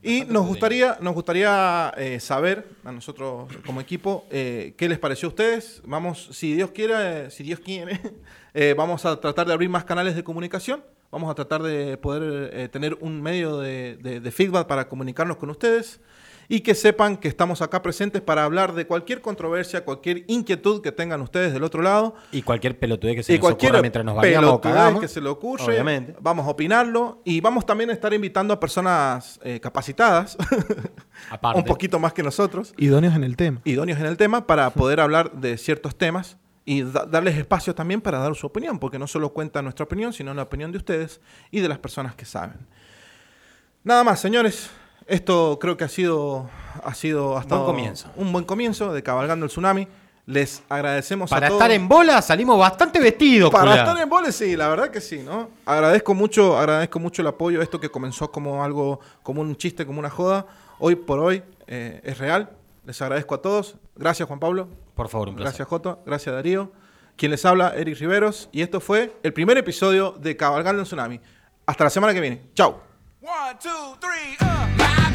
Y nos gustaría, nos gustaría eh, saber a nosotros como equipo eh, qué les pareció a ustedes. Vamos, si Dios quiere, si Dios quiere, eh, vamos a tratar de abrir más canales de comunicación. Vamos a tratar de poder eh, tener un medio de, de- de feedback para comunicarnos con ustedes y que sepan que estamos acá presentes para hablar de cualquier controversia, cualquier inquietud que tengan ustedes del otro lado Y cualquier pelotudez que se y nos cualquier ocurra mientras nos bañamos o pelotudez cagamos. que se le ocurre, Obviamente. vamos a opinarlo y vamos también a estar invitando a personas eh, capacitadas, Aparte. un poquito más que nosotros, Idóneos en el tema. idóneos en el tema, para poder hablar de ciertos temas y da- darles espacio también para dar su opinión, porque no solo cuenta nuestra opinión, sino la opinión de ustedes y de las personas que saben. Nada más, señores. Esto creo que ha sido, ha sido hasta Buen comienzo. un buen comienzo de Cabalgando el Tsunami. Les agradecemos Para a todos. estar en bola salimos bastante vestidos, Para estar en boles, sí, la verdad que sí, ¿no? Agradezco mucho, agradezco mucho el apoyo. Esto que comenzó como algo, como un chiste, como una joda, hoy por hoy eh, es real. Les agradezco a todos. Gracias, Juan Pablo. Por favor, un placer. Gracias, Joto. Gracias, Darío. Quien les habla, Eric Riveros. Y esto fue el primer episodio de Cabalgando en Tsunami. Hasta la semana que viene. Chao. One, two, three, uh.